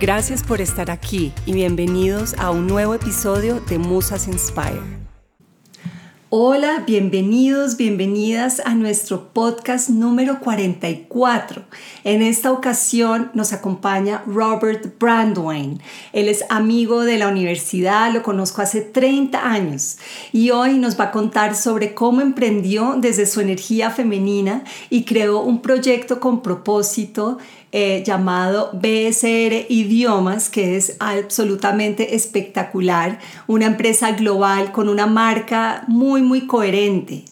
Gracias por estar aquí y bienvenidos a un nuevo episodio de Musas Inspire. Hola, bienvenidos, bienvenidas a nuestro podcast número 44. En esta ocasión nos acompaña Robert Brandwine. Él es amigo de la universidad, lo conozco hace 30 años y hoy nos va a contar sobre cómo emprendió desde su energía femenina y creó un proyecto con propósito eh, llamado BSR Idiomas, que es absolutamente espectacular, una empresa global con una marca muy, muy coherente.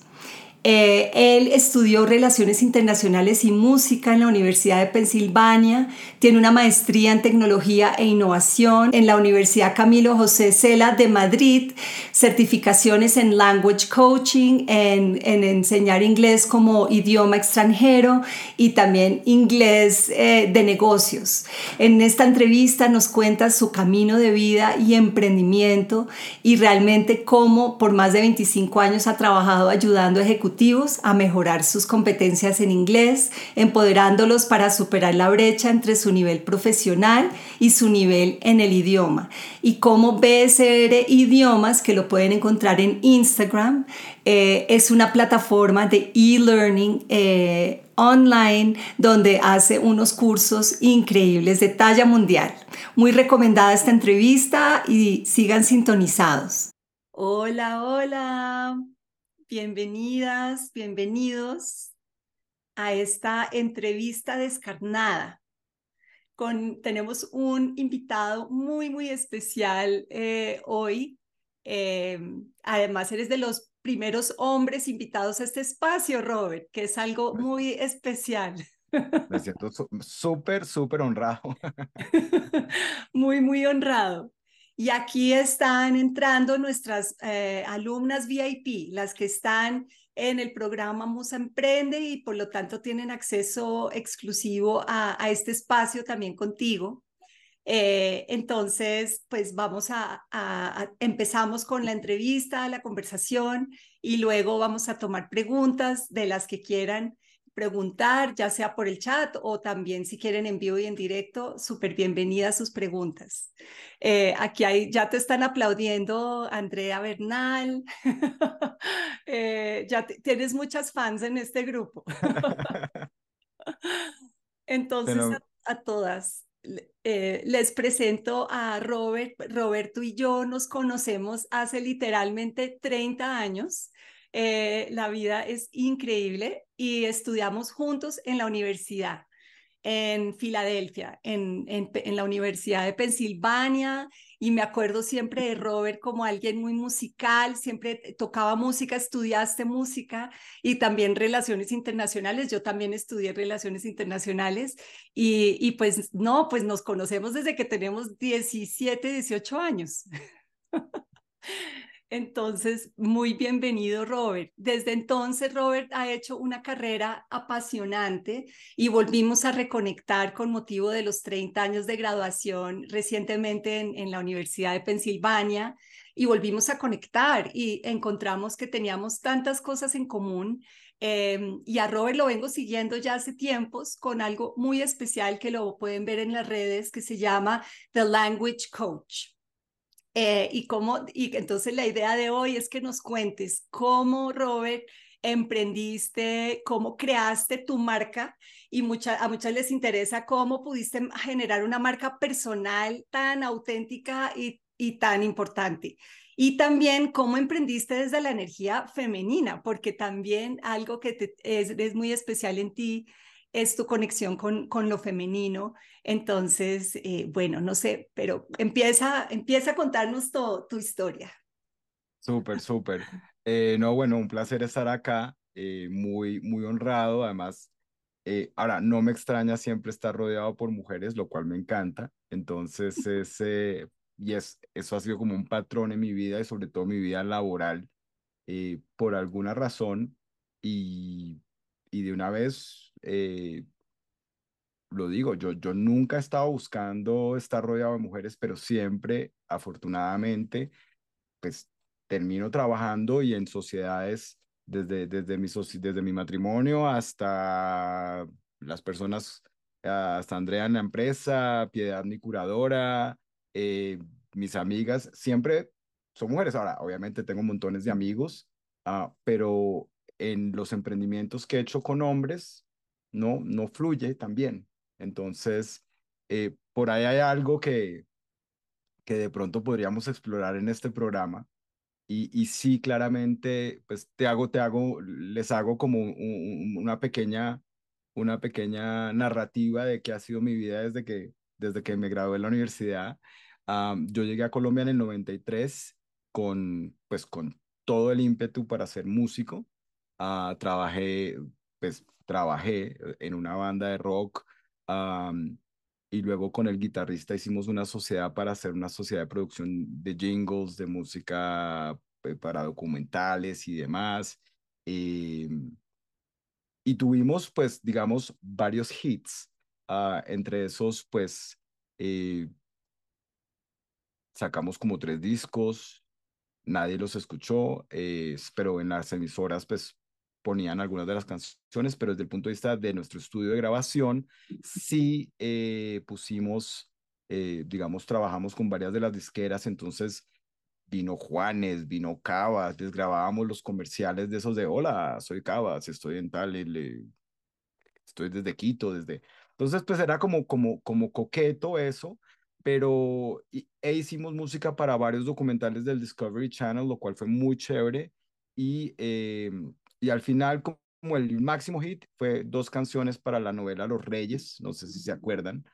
Eh, él estudió Relaciones Internacionales y Música en la Universidad de Pensilvania, tiene una maestría en Tecnología e Innovación en la Universidad Camilo José Cela de Madrid, certificaciones en Language Coaching, en, enseñar inglés como idioma extranjero y también inglés eh, de negocios. En esta entrevista nos cuenta su camino de vida y emprendimiento y realmente cómo por más de 25 años ha trabajado ayudando a ejecutar a mejorar sus competencias en inglés, empoderándolos para superar la brecha entre su nivel profesional y su nivel en el idioma. Y como BSR Idiomas, que lo pueden encontrar en Instagram, eh, es una plataforma de e-learning. Eh, online donde hace unos cursos increíbles de talla mundial. Muy recomendada esta entrevista y sigan sintonizados. Hola, hola. Bienvenidas, bienvenidos a esta entrevista descarnada. Con, tenemos un invitado muy, muy especial eh, hoy. Eh, además, eres de los primeros hombres invitados a este espacio, Robert, que es algo pues muy especial. Me siento súper, súper honrado. muy, muy honrado. Y aquí están entrando nuestras eh, alumnas VIP, las que están en el programa Musa Emprende y por lo tanto tienen acceso exclusivo a, este espacio también contigo. Eh, entonces, pues vamos a, a, empezamos con la entrevista, la conversación y luego vamos a tomar preguntas de las que quieran preguntar, ya sea por el chat o también si quieren en vivo y en directo, súper bienvenidas sus preguntas. Eh, aquí hay, ya te están aplaudiendo Andrea Bernal, eh, ya tienes muchas fans en este grupo. Entonces, a, todas. Eh, les presento a Robert. Roberto y yo nos conocemos hace literalmente 30 años. Eh, la vida es increíble y estudiamos juntos en la universidad en Filadelfia, en, en, la Universidad de Pensilvania, y me acuerdo siempre de Robert como alguien muy musical, siempre tocaba música, estudiaste música y también relaciones internacionales, yo también estudié relaciones internacionales, y, y pues no, pues nos conocemos desde que tenemos 17, 18 años. Entonces, muy bienvenido, Robert. Desde entonces, Robert ha hecho una carrera apasionante y volvimos a reconectar con motivo de los 30 años de graduación recientemente en, la Universidad de Pensilvania y volvimos a conectar y encontramos que teníamos tantas cosas en común Em, y a Robert lo vengo siguiendo ya hace tiempos con algo muy especial que lo pueden ver en las redes que se llama The Language Coach. Eh, y cómo, y entonces la idea de hoy es que nos cuentes cómo, Robert, emprendiste, cómo creaste tu marca y mucha, a muchas les interesa cómo pudiste generar una marca personal tan auténtica y, y tan importante. Y también cómo emprendiste desde la energía femenina, porque también algo que te, es, es, muy especial en ti es tu conexión con, con lo femenino. Entonces, eh, bueno, no sé, pero empieza, empieza a contarnos todo, tu historia. Súper, súper. Eh, no, bueno, un placer estar acá, eh, muy, muy honrado. Además, ahora, no me extraña siempre estar rodeado por mujeres, lo cual me encanta. Entonces, ese, y es, eso ha sido como un patrón en mi vida y sobre todo mi vida laboral, por alguna razón. Y, y de una vez, eh, lo digo, yo, yo nunca he estado buscando estar rodeado de mujeres, pero siempre, afortunadamente, pues termino trabajando y en sociedades desde, desde, mi, desde mi matrimonio hasta las personas, hasta Andrea en la empresa, Piedad mi curadora, eh, mis amigas, siempre son mujeres. Ahora, obviamente tengo montones de amigos, uh, pero en los emprendimientos que he hecho con hombres, no, no fluye también. Entonces, eh, por ahí hay algo que, que de pronto podríamos explorar en este programa. Y, y sí, claramente, pues te hago, te hago, les hago como un, una pequeña, una pequeña narrativa de qué ha sido mi vida desde que, desde que me gradué en la universidad. yo llegué a Colombia en el 93 con, pues, con todo el ímpetu para ser músico. Uh, trabajé, pues, trabajé en una banda de rock y luego con el guitarrista hicimos una sociedad para hacer una sociedad de producción de jingles, de música eh, para documentales y demás. Eh, y tuvimos, pues, digamos, varios hits. Uh, entre esos, pues, eh, sacamos como tres discos, nadie los escuchó, eh, pero en las emisoras, pues, ponían algunas de las canciones, pero desde el punto de vista de nuestro estudio de grabación, sí eh, pusimos, eh, digamos, trabajamos con varias de las disqueras, entonces vino Juanes, vino Cabas, les grabábamos los comerciales de esos de, hola, soy Cabas, estoy en tal, le, estoy desde Quito, desde... Entonces, pues era como, como, como coqueto eso, pero e hicimos música para varios documentales del Discovery Channel, lo cual fue muy chévere. Y eh, y al final, como el máximo hit, fue dos canciones para la novela Los Reyes, no sé si se acuerdan.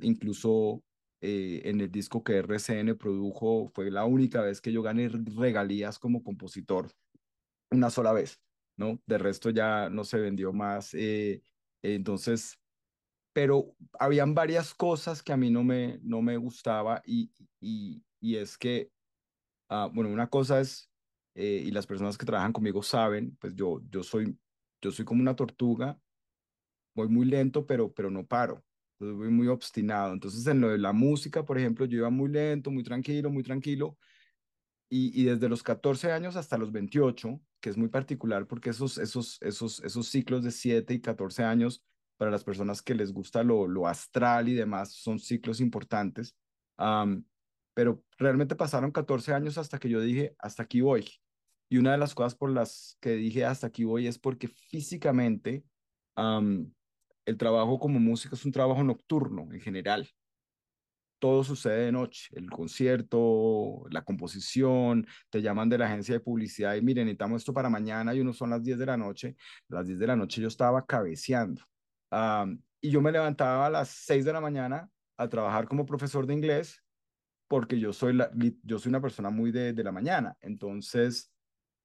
incluso eh, en el disco que RCN produjo, fue la única vez que yo gané regalías como compositor, una sola vez, ¿no? De resto ya no se vendió más. Eh, entonces, pero habían varias cosas que a mí no me, no me gustaba y, y, y es que, ah, bueno, una cosa es eh, y las personas que trabajan conmigo saben, pues yo, yo, soy, yo soy como una tortuga, voy muy lento, pero, pero no paro. Entonces voy muy obstinado. Entonces en lo de la música, por ejemplo, yo iba muy lento, muy tranquilo, muy tranquilo. Y, y desde los 14 años hasta los 28, que es muy particular porque esos, esos, esos, esos ciclos de 7 y 14 años, para las personas que les gusta lo, lo astral y demás, son ciclos importantes. pero realmente pasaron 14 años hasta que yo dije, hasta aquí voy. Y una de las cosas por las que dije hasta aquí voy es porque físicamente el trabajo como músico es un trabajo nocturno en general. Todo sucede de noche, el concierto, la composición, te llaman de la agencia de publicidad y miren, necesitamos esto para mañana y uno son las 10 de la noche. Las 10 de la noche yo estaba cabeceando. y yo me levantaba a las 6 de la mañana a trabajar como profesor de inglés porque yo soy, la, yo soy una persona muy de, de la mañana. Entonces,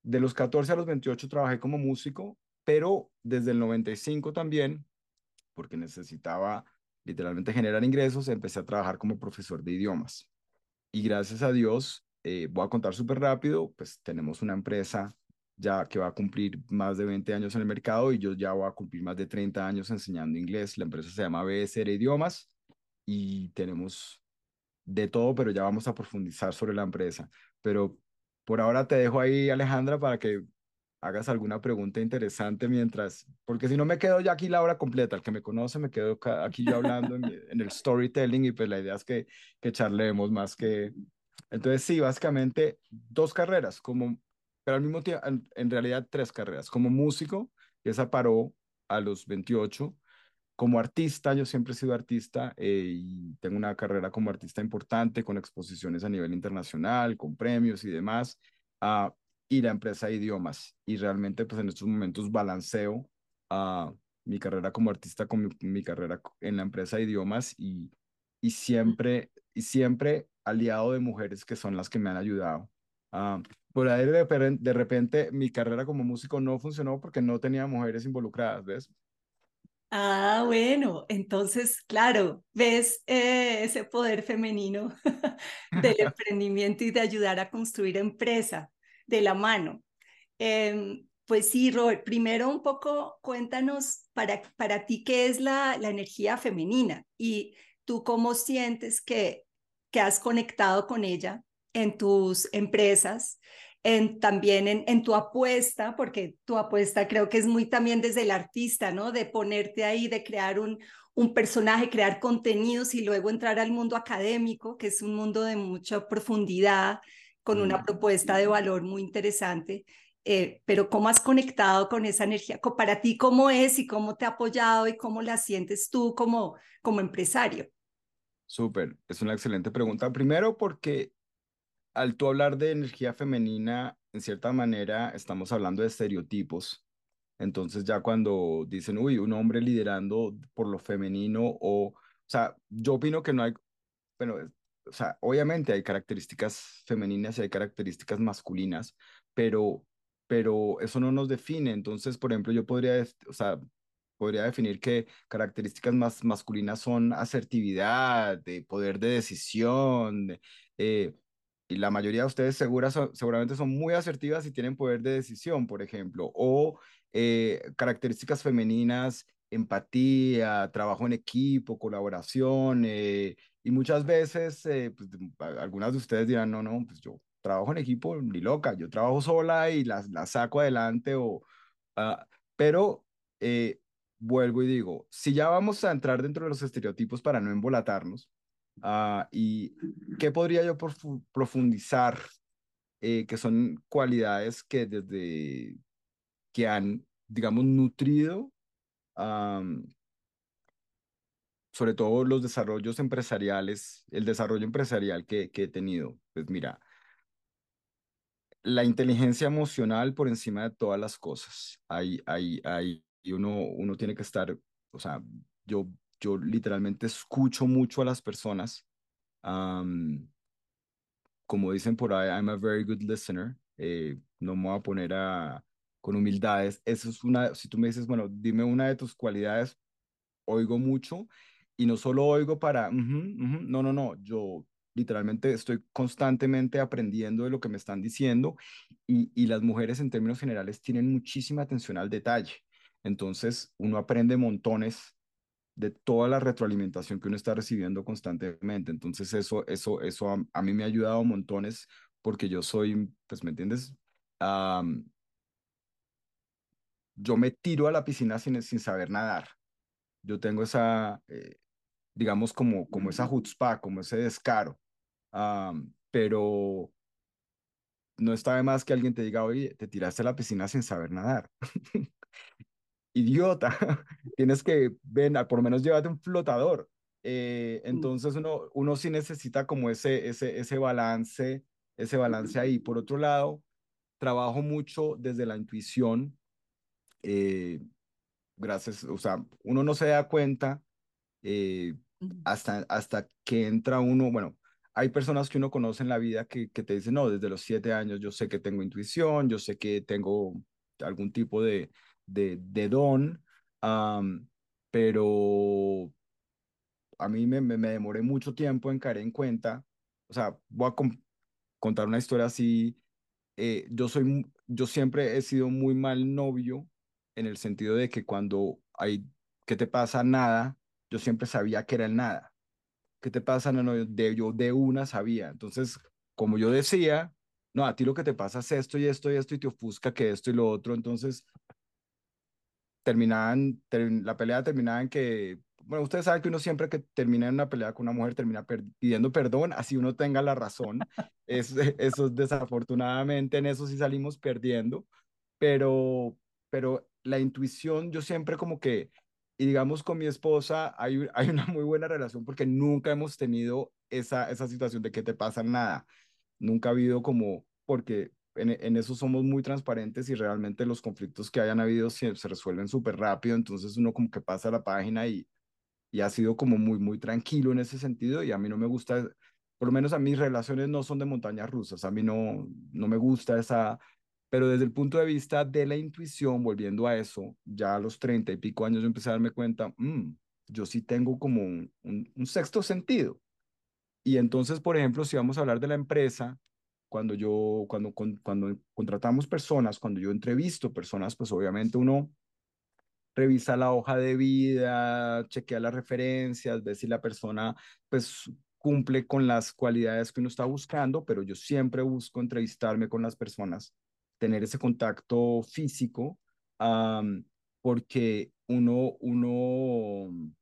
de los 14 a los 28 trabajé como músico, pero desde el 95 también, porque necesitaba literalmente generar ingresos, empecé a trabajar como profesor de idiomas. Y gracias a Dios, eh, voy a contar súper rápido, pues tenemos una empresa ya que va a cumplir más de 20 años en el mercado y yo ya voy a cumplir más de 30 años enseñando inglés. La empresa se llama BSR Idiomas y tenemos de todo, pero ya vamos a profundizar sobre la empresa. Pero por ahora te dejo ahí, Alejandra, para que hagas alguna pregunta interesante mientras, porque si no me quedo ya aquí la hora completa, el que me conoce me quedo aquí yo hablando en, en, el storytelling y pues la idea es que, que charlemos más que... Entonces sí, básicamente dos carreras, como, pero al mismo tiempo, en, en realidad tres carreras, como músico, que esa paró a los 28, como artista, yo siempre he sido artista eh, y tengo una carrera como artista importante, con exposiciones a nivel internacional, con premios y demás, uh, y la empresa de idiomas. Y realmente, pues en estos momentos balanceo uh, mi carrera como artista con mi, carrera en la empresa de idiomas y, y, siempre, y siempre aliado de mujeres que son las que me han ayudado. Uh, por ahí de, de repente mi carrera como músico no funcionó porque no tenía mujeres involucradas, ¿ves? Ah, bueno, entonces, claro, ves eh, ese poder femenino del emprendimiento y de ayudar a construir empresa de la mano. Eh, pues sí, Robert, primero un poco cuéntanos para, para ti qué es la, la energía femenina y tú cómo sientes que, que has conectado con ella en tus empresas en, también en, en, tu apuesta, porque tu apuesta creo que es muy también desde el artista, ¿no? De ponerte ahí, de crear un, un personaje, crear contenidos y luego entrar al mundo académico, que es un mundo de mucha profundidad, con una propuesta de valor muy interesante. Eh, pero ¿cómo has conectado con esa energía? Para ti, ¿cómo es y cómo te ha apoyado y cómo la sientes tú como, como empresario? Súper, es una excelente pregunta. Primero porque al tú hablar de energía femenina, en cierta manera estamos hablando de estereotipos. Entonces ya cuando dicen, uy, un hombre liderando por lo femenino o, o sea, yo opino que no hay, bueno, o sea, obviamente hay características femeninas y hay características masculinas, pero, pero eso no nos define. Entonces, por ejemplo, yo podría, o sea, podría definir que características más masculinas son asertividad, de poder de decisión, eh, y la mayoría de ustedes segura, seguramente son muy asertivas y tienen poder de decisión, por ejemplo, o eh, características femeninas, empatía, trabajo en equipo, colaboración, eh, y muchas veces eh, pues, algunas de ustedes dirán, no, no, pues yo trabajo en equipo, ni loca, yo trabajo sola y las la saco adelante, o, uh, pero vuelvo y digo, si ya vamos a entrar dentro de los estereotipos para no embolatarnos, Uh, ¿Y qué podría yo profundizar? Eh, que son cualidades que desde que han, digamos, nutrido um, sobre todo los desarrollos empresariales, el desarrollo empresarial que, que he tenido. Pues mira, la inteligencia emocional por encima de todas las cosas. Hay, hay, hay, y uno, uno tiene que estar, o sea, yo yo literalmente escucho mucho a las personas. como dicen por ahí, I'm a very good listener. Eh, no me voy a poner a, con humildades. Eso es una, si tú me dices, bueno, dime una de tus cualidades, oigo mucho y no solo oigo para, no, no, no, yo literalmente estoy constantemente aprendiendo de lo que me están diciendo y, y las mujeres en términos generales tienen muchísima atención al detalle. Entonces, uno aprende montones de toda la retroalimentación que uno está recibiendo constantemente. Entonces eso, eso, eso a, mí me ha ayudado montones porque yo soy, pues, ¿me entiendes? yo me tiro a la piscina sin, sin saber nadar. Yo tengo esa, eh, digamos, como, como esa chutzpah, como ese descaro. pero no está de más que alguien te diga, oye, te tiraste a la piscina sin saber nadar. idiota, tienes que, ven, por lo menos llévate un flotador. Eh, entonces uno, uno sí necesita como ese, ese, ese balance, ese balance ahí. Por otro lado, trabajo mucho desde la intuición. Eh, gracias, o sea, uno no se da cuenta eh, hasta, hasta que entra uno, bueno, hay personas que uno conoce en la vida que, que te dicen, no, desde los siete años yo sé que tengo intuición, yo sé que tengo algún tipo de, de, de don, pero a mí me, me, demoré mucho tiempo en caer en cuenta, o sea, voy a contar una historia así, eh, yo soy, yo siempre he sido muy mal novio en el sentido de que cuando hay, ¿qué te pasa? Nada, yo siempre sabía que era el nada. ¿Qué te pasa? No, no, de, yo de una sabía. Entonces, como yo decía, no, a ti lo que te pasa es esto y esto y esto y te ofusca que esto y lo otro, entonces terminaban, la pelea terminaba en que, bueno, ustedes saben que uno siempre que termina en una pelea con una mujer termina pidiendo perdón, así uno tenga la razón. es, eso desafortunadamente en eso sí salimos perdiendo, pero, pero la intuición yo siempre como que, y digamos con mi esposa hay, hay una muy buena relación porque nunca hemos tenido esa, esa situación de que te pasa nada. Nunca ha habido como, porque en, eso somos muy transparentes y realmente los conflictos que hayan habido se, resuelven súper rápido, entonces uno como que pasa la página y, y ha sido como muy, muy tranquilo en ese sentido y a mí no me gusta, por lo menos a mis relaciones no son de montañas rusas, a mí no, no me gusta esa, pero desde el punto de vista de la intuición, volviendo a eso, ya a los treinta y pico años yo empecé a darme cuenta, mm, yo sí tengo como un sexto sentido. Y entonces, por ejemplo, si vamos a hablar de la empresa, cuando yo, cuando, cuando contratamos personas, cuando yo entrevisto personas, pues obviamente uno revisa la hoja de vida, chequea las referencias, ve si la persona pues cumple con las cualidades que uno está buscando, pero yo siempre busco entrevistarme con las personas, tener ese contacto físico, porque uno, uno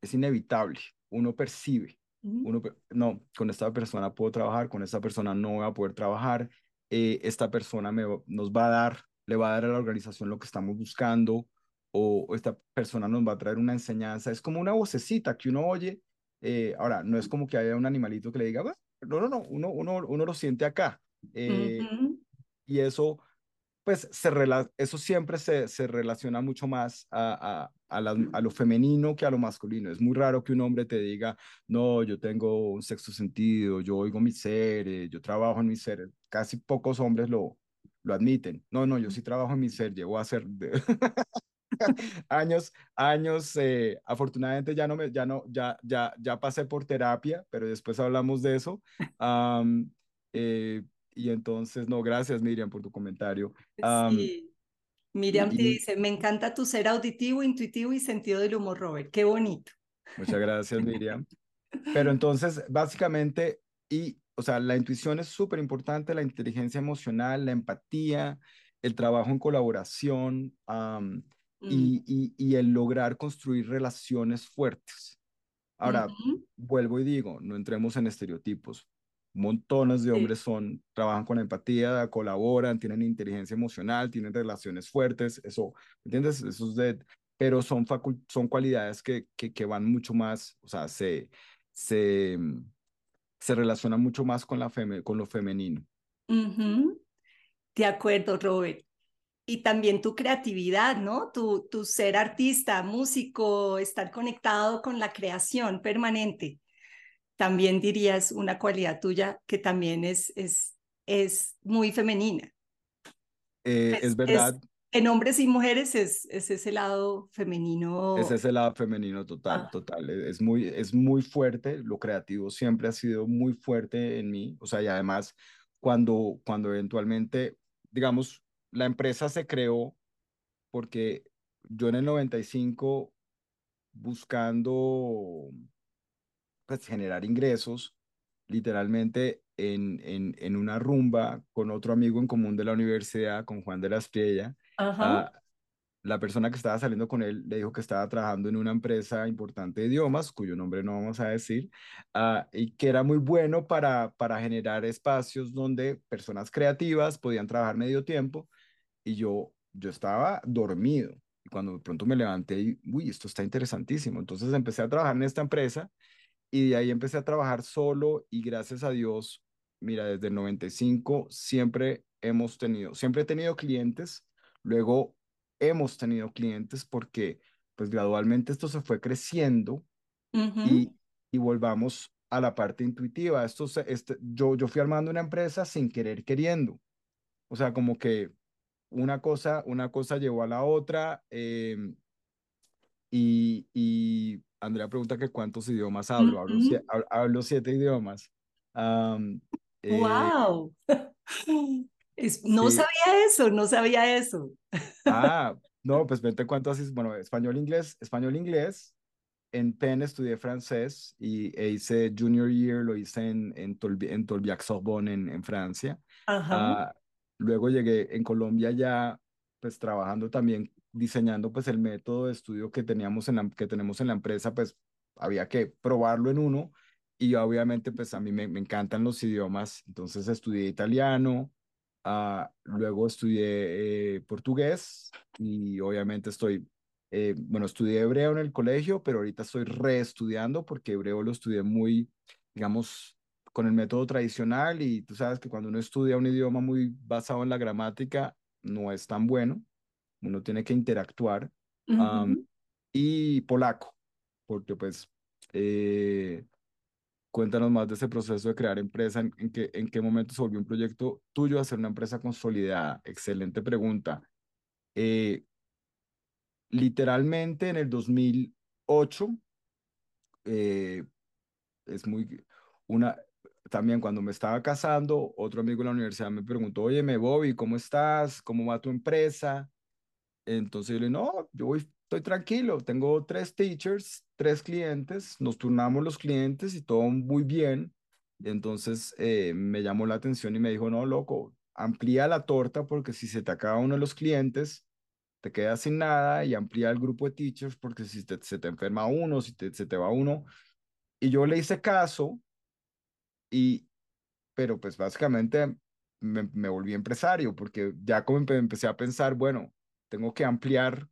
es inevitable, uno percibe uno, no, con esta persona puedo trabajar, con esta persona no voy a poder trabajar, eh, esta persona me, nos va a dar, le va a dar a la organización lo que estamos buscando, o, esta persona nos va a traer una enseñanza. Es como una vocecita que uno oye. Eh, ahora, no es como que haya un animalito que le diga, no, no, no, uno, uno, uno lo siente acá. Eh, y eso pues se eso siempre se, se, relaciona mucho más a, a, a, lo femenino que a lo masculino. Es muy raro que un hombre te diga, no, yo tengo un sexto sentido, yo oigo mi ser, yo trabajo en mi ser. Casi pocos hombres lo, lo admiten. No, no, yo sí trabajo en mi ser, llevo a hacer años, años, eh, afortunadamente ya no me, ya no, ya, ya, ya pasé por terapia, pero después hablamos de eso. eh, y entonces, no, gracias Miriam por tu comentario. sí. Miriam te dice, me encanta tu ser auditivo, intuitivo y sentido del humor, Robert. Qué bonito. Muchas gracias, Miriam. Pero entonces, básicamente, y, o sea, la intuición es súper importante, la inteligencia emocional, la empatía, el trabajo en colaboración mm. y, y, y, el lograr construir relaciones fuertes. Ahora, vuelvo y digo, no entremos en estereotipos montones de hombres son, trabajan con empatía, colaboran, tienen inteligencia emocional, tienen relaciones fuertes, eso, ¿entiendes? Eso es de, pero son, son cualidades que, que, que, van mucho más, o sea, se, se, se relacionan mucho más con, la feme, con lo femenino. De acuerdo, Robert. Y también tu creatividad, ¿no? Tu, tu ser artista, músico, estar conectado con la creación permanente también dirías una cualidad tuya que también es, es, es muy femenina. Eh, es, verdad. en hombres y mujeres es, es ese lado femenino. Es ese lado femenino total, ah. total. E, es muy, es muy fuerte, lo creativo siempre ha sido muy fuerte en mí. O sea, y además, cuando, cuando eventualmente, digamos, la empresa se creó porque yo en el 95, buscando pues, generar ingresos, literalmente en, en, en, una rumba con otro amigo en común de la universidad, con Juan de la Estrella. Ah, la persona que estaba saliendo con él le dijo que estaba trabajando en una empresa importante de idiomas, cuyo nombre no vamos a decir, uh, y que era muy bueno para, para generar espacios donde personas creativas podían trabajar medio tiempo. Y yo, yo estaba dormido. Y cuando de pronto me levanté y, uy, esto está interesantísimo. Entonces empecé a trabajar en esta empresa y de ahí empecé a trabajar solo y gracias a Dios, mira, desde el 95 siempre hemos tenido, siempre he tenido clientes, luego hemos tenido clientes porque pues gradualmente esto se fue creciendo y, y volvamos a la parte intuitiva. Esto este, yo, yo fui armando una empresa sin querer queriendo. O sea, como que una cosa, una cosa llevó a la otra em, y, y Andrea pregunta que cuántos idiomas hablo. Hablo, siete, idiomas. ¡Wow! no sabía eso, no sabía eso. Ah, no, pues vente cuánto haces. Bueno, español, inglés, español, inglés, en Penn estudié francés y e hice junior year, lo hice en, en, en Tolbiac-Sorbonne en, en, Francia. Ajá. Uh, luego llegué en Colombia ya, pues trabajando también, diseñando pues el método de estudio que, teníamos en la, que tenemos en la empresa, pues había que probarlo en uno y obviamente pues a mí me, me encantan los idiomas, entonces estudié italiano, uh, luego estudié eh, portugués y obviamente estoy eh, bueno, estudié hebreo en el colegio, pero ahorita estoy reestudiando porque hebreo lo estudié muy, digamos, con el método tradicional y tú sabes que cuando uno estudia un idioma muy basado en la gramática, no es tan bueno, uno tiene que interactuar. Uh -huh. um, y polaco, porque pues, eh, cuéntanos más de ese proceso de crear empresa, en, en, qué, en qué momento se volvió un proyecto tuyo a ser una empresa consolidada. Excelente pregunta. Eh, literalmente en el 2008, eh, es muy, una, también cuando me estaba casando, otro amigo de la universidad me preguntó, oye, me Bobby, ¿cómo estás? ¿Cómo va tu empresa? Entonces yo le dije, no, yo estoy tranquilo, tengo tres teachers, tres clientes, nos turnamos los clientes y todo muy bien. Entonces eh, me llamó la atención y me dijo, no, loco, amplía la torta porque si se te acaba uno de los clientes, te quedas sin nada y amplía el grupo de teachers porque si se te enferma uno, si te, se te va uno. Y yo le hice caso y, pero pues básicamente me, me volví empresario porque ya como empecé a pensar, bueno, tengo que ampliar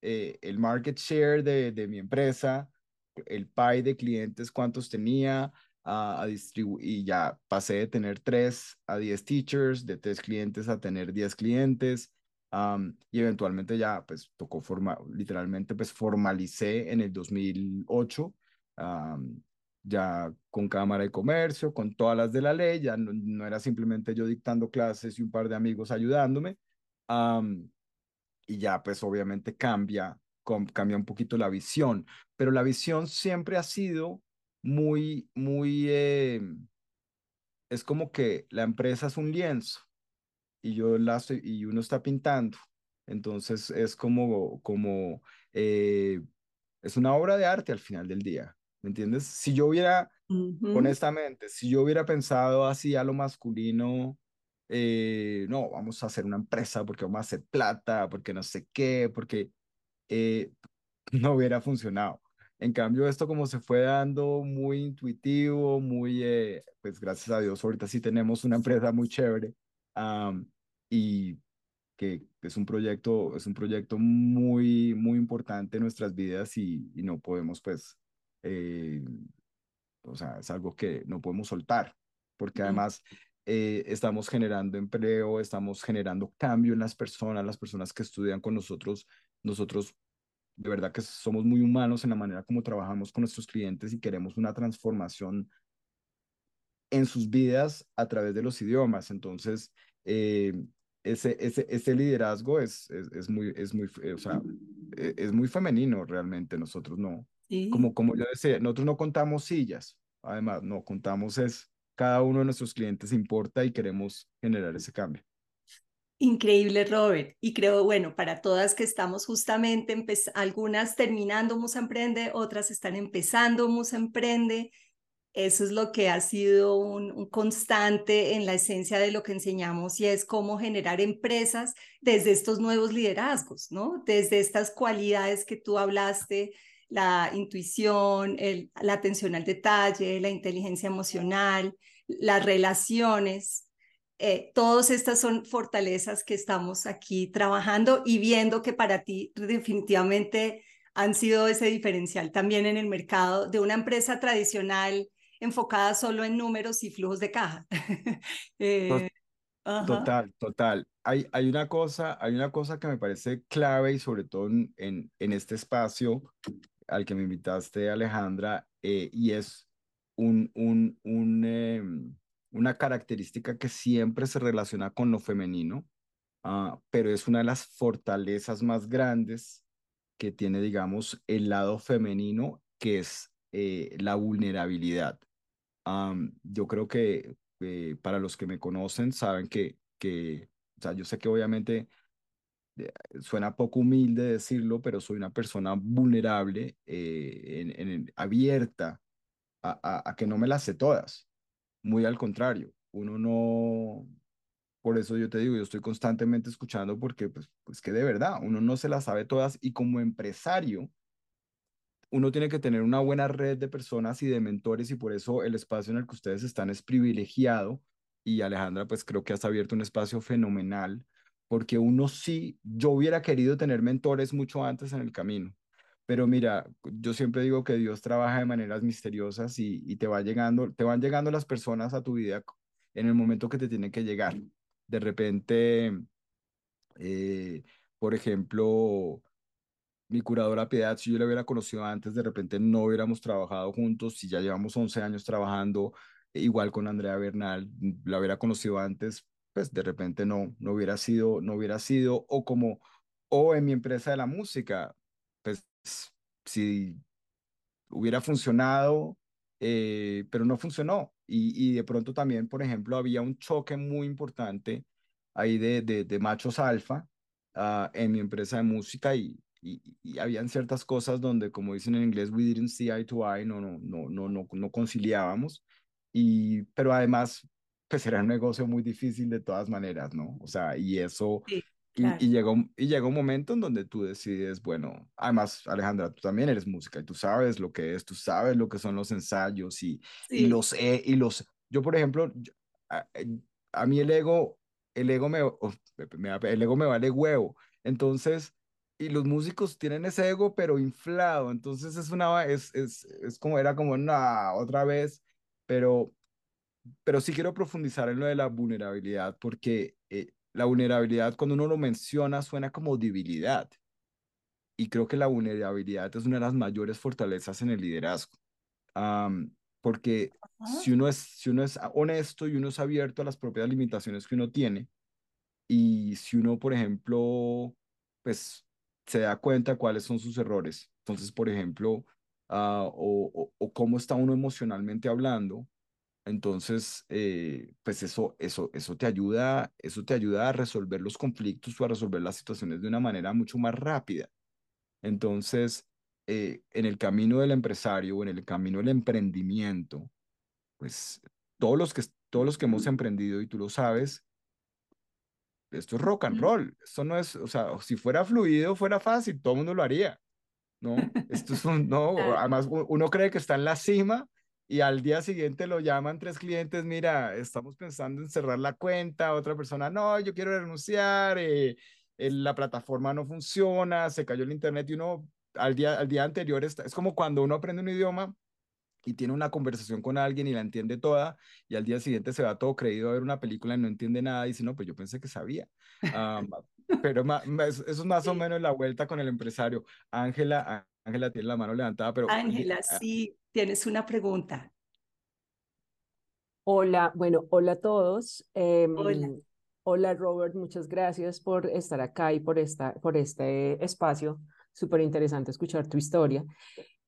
eh, el market share de, de, mi empresa, el pie de clientes, cuántos tenía, a, a y ya pasé de tener tres a diez teachers, de tres clientes a tener diez clientes, Um, y eventualmente ya, pues, tocó formar, literalmente, pues, formalicé en el 2008, um, ya con Cámara de Comercio, con todas las de la ley, ya no, no era simplemente yo dictando clases y un par de amigos ayudándome, um, y ya, pues, obviamente cambia, com, cambia un poquito la visión, pero la visión siempre ha sido muy, muy, eh, es como que la empresa es un lienzo, y yo la estoy, y uno está pintando. Entonces es como, como, eh, es una obra de arte al final del día, ¿me entiendes? Si yo hubiera, uh -huh. honestamente, si yo hubiera pensado así a lo masculino, eh, no, vamos a hacer una empresa porque vamos a hacer plata, porque no sé qué, porque eh, no hubiera funcionado. En cambio, esto como se fue dando muy intuitivo, muy, eh, pues gracias a Dios, ahorita sí tenemos una empresa muy chévere. Um, y que es un proyecto, es un proyecto muy, muy importante en nuestras vidas y, y no podemos, pues, eh, o sea, es algo que no podemos soltar, porque además eh, estamos generando empleo, estamos generando cambio en las personas, las personas que estudian con nosotros, nosotros de verdad que somos muy humanos en la manera como trabajamos con nuestros clientes y queremos una transformación en sus vidas a través de los idiomas. Entonces, eh, ese, ese, ese liderazgo es, es, es, muy, es, muy, o sea, es muy femenino realmente. Nosotros no, Sí. como, como yo decía, nosotros no contamos sillas. Además, no contamos es cada uno de nuestros clientes importa y queremos generar ese cambio. Increíble, Robert. Y creo, bueno, para todas que estamos justamente, algunas terminando Musa Emprende, otras están empezando Musa Emprende. Eso es lo que ha sido un, un, constante en la esencia de lo que enseñamos y es cómo generar empresas desde estos nuevos liderazgos, ¿no? Desde estas cualidades que tú hablaste, la intuición, el, la atención al detalle, la inteligencia emocional, las relaciones. Eh, todas estas son fortalezas que estamos aquí trabajando y viendo que para ti definitivamente han sido ese diferencial también en el mercado de una empresa tradicional enfocada solo en números y flujos de caja. eh, total, total. Hay, hay, una cosa, hay una cosa que me parece clave y sobre todo en, en, en este espacio al que me invitaste, Alejandra, eh, y es un, un, un, eh, una característica que siempre se relaciona con lo femenino, uh, pero es una de las fortalezas más grandes que tiene, digamos, el lado femenino, que es eh, la vulnerabilidad. Um, yo creo que eh, para los que me conocen saben que, que, o sea, yo sé que obviamente suena poco humilde decirlo, pero soy una persona vulnerable, eh, en, abierta a, a, que no me las sé todas. Muy al contrario, uno no, por eso yo te digo, yo estoy constantemente escuchando porque, pues, pues que de verdad, uno no se las sabe todas y como empresario, uno tiene que tener una buena red de personas y de mentores y por eso el espacio en el que ustedes están es privilegiado y Alejandra, pues creo que has abierto un espacio fenomenal porque uno sí, yo hubiera querido tener mentores mucho antes en el camino. Pero mira, yo siempre digo que Dios trabaja de maneras misteriosas y, y te va llegando, te van llegando las personas a tu vida en el momento que te tienen que llegar. De repente, eh, por ejemplo, mi curadora Piedad, si yo la hubiera conocido antes, de repente no hubiéramos trabajado juntos, si ya llevamos 11 años trabajando, igual con Andrea Bernal, la hubiera conocido antes, pues de repente no, no hubiera sido, no hubiera sido, o como, o en mi empresa de la música, pues si hubiera funcionado, eh, pero no funcionó. Y, y, de pronto también, por ejemplo, había un choque muy importante ahí de, de, de machos alfa uh, en mi empresa de música y, y, y, habían ciertas cosas donde, como dicen en inglés, we didn't see eye to eye, no, no, no, no, no, no conciliábamos. Y, pero además, pues era un negocio muy difícil de todas maneras, ¿no? O sea, y eso, y, y, llegó, y llegó un momento en donde tú decides, bueno, además, Alejandra, tú también eres música y tú sabes lo que es, tú sabes lo que son los ensayos y, y los, y los, yo por ejemplo, a, a, mí el ego, el ego me, me, el ego me vale huevo, entonces y los músicos tienen ese ego, pero inflado. Entonces es una, es, es, es como, era como, una otra vez, pero, pero sí quiero profundizar en lo de la vulnerabilidad, porque eh, la vulnerabilidad, cuando uno lo menciona, suena como debilidad. Y creo que la vulnerabilidad es una de las mayores fortalezas en el liderazgo. porque si uno, es, si uno es honesto y uno es abierto a las propias limitaciones que uno tiene, y si uno, por ejemplo, pues se da cuenta cuáles son sus errores. Entonces, por ejemplo, uh, o, o, cómo está uno emocionalmente hablando. Entonces, eh, pues eso, eso, eso te ayuda, eso te ayuda a resolver los conflictos o a resolver las situaciones de una manera mucho más rápida. Entonces, eh, en el camino del empresario o en el camino del emprendimiento, pues todos los que, todos los que hemos emprendido, y tú lo sabes, esto es rock and roll, esto no es, o sea, si fuera fluido, fuera fácil, todo el mundo lo haría, ¿no? Esto es un, no, además uno cree que está en la cima y al día siguiente lo llaman tres clientes, mira, estamos pensando en cerrar la cuenta, otra persona, no, yo quiero renunciar, eh, la plataforma no funciona, se cayó el internet y uno al día, al día anterior está, es como cuando uno aprende un idioma y tiene una conversación con alguien y la entiende toda y al día siguiente se va todo creído a ver una película y no entiende nada y dice, no, pues yo pensé que sabía. pero eso es más o menos la vuelta con el empresario. Ángela, Ángela tiene la mano levantada, pero... Ángela, ah sí, tienes una pregunta. Hola, bueno, hola a todos. hola. Em, hola Robert, muchas gracias por estar acá y por, esta, por este espacio. Súper interesante escuchar tu historia.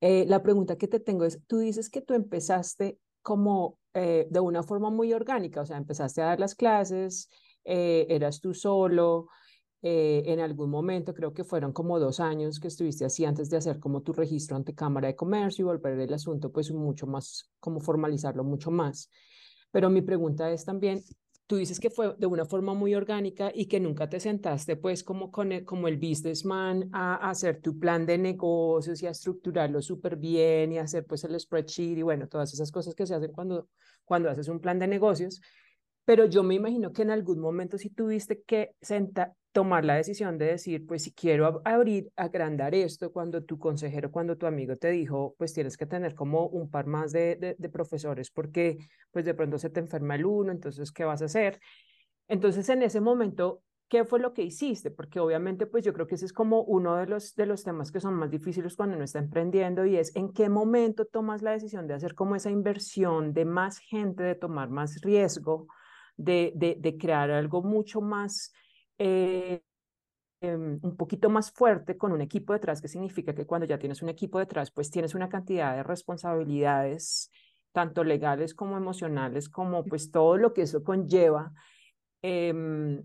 Eh, la pregunta que te tengo es, tú dices que tú empezaste como eh, de una forma muy orgánica, o sea, empezaste a dar las clases, eh, eras tú solo, en algún momento, creo que fueron como dos años que estuviste así antes de hacer como tu registro ante Cámara de Comercio y volver el asunto pues mucho más, como formalizarlo mucho más. Pero mi pregunta es también, tú dices que fue de una forma muy orgánica y que nunca te sentaste pues como, con el, como el businessman a, a, hacer tu plan de negocios y a estructurarlo súper bien y hacer pues el spreadsheet y bueno, todas esas cosas que se hacen cuando, cuando haces un plan de negocios. Pero yo me imagino que en algún momento sí tuviste que sentar, tomar la decisión de decir, pues si quiero abrir, agrandar esto, cuando tu consejero, cuando tu amigo te dijo, pues tienes que tener como un par más de, de, profesores porque pues de pronto se te enferma el uno, entonces, ¿qué vas a hacer? Entonces, en ese momento, ¿qué fue lo que hiciste? Porque obviamente, pues yo creo que ese es como uno de los, de los temas que son más difíciles cuando uno está emprendiendo y es en qué momento tomas la decisión de hacer como esa inversión de más gente, de tomar más riesgo, de, de, de crear algo mucho más eh, em, un poquito más fuerte con un equipo detrás, que significa que cuando ya tienes un equipo detrás, pues tienes una cantidad de responsabilidades, tanto legales como emocionales, como pues todo lo que eso conlleva. Em,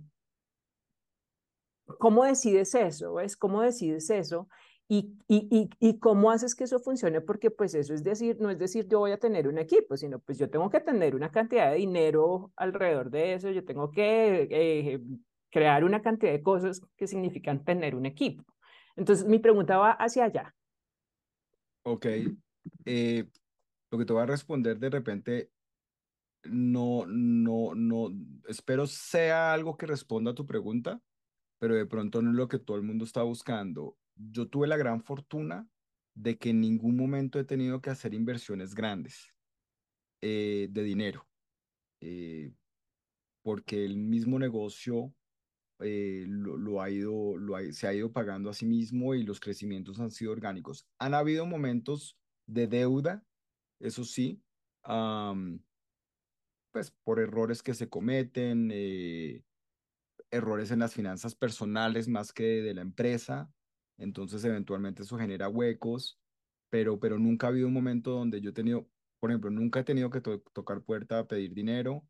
¿cómo decides eso? ¿Ves? ¿Cómo decides eso? Y, y, y, cómo haces que eso funcione, porque pues eso es decir, no es decir yo voy a tener un equipo, sino pues yo tengo que tener una cantidad de dinero alrededor de eso, yo tengo que eh, crear una cantidad de cosas que significan tener un equipo. Entonces mi pregunta va hacia allá. Ok, eh, lo que te voy a responder de repente, no, no, no, espero sea algo que responda a tu pregunta, pero de pronto no es lo que todo el mundo está buscando yo tuve la gran fortuna de que en ningún momento he tenido que hacer inversiones grandes eh, de dinero, eh, porque el mismo negocio eh, lo, ha ido, lo se ha ido pagando a sí mismo y los crecimientos han sido orgánicos. Han habido momentos de deuda, eso sí, pues por errores que se cometen, errores en las finanzas personales más que de la empresa, entonces eventualmente eso genera huecos, pero, pero nunca ha habido un momento donde yo he tenido, por ejemplo, nunca he tenido que tocar puerta a pedir dinero,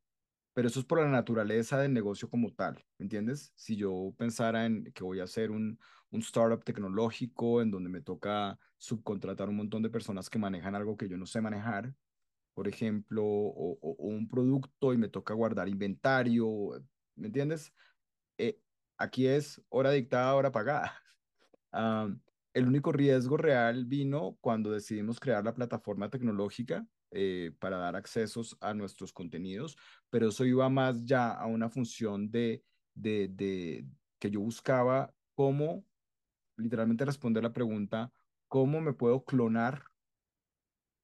pero eso es por la naturaleza del negocio como tal, ¿entiendes? Si yo pensara en que voy a hacer un, un startup tecnológico en donde me toca subcontratar un montón de personas que manejan algo que yo no sé manejar, por ejemplo, o, un producto y me toca guardar inventario, ¿me entiendes? Eh, aquí es hora dictada, hora pagada. Ah, el único riesgo real vino cuando decidimos crear la plataforma tecnológica eh, para dar accesos a nuestros contenidos, pero eso iba más ya a una función de, de, de que yo buscaba cómo literalmente responder la pregunta, ¿cómo me puedo clonar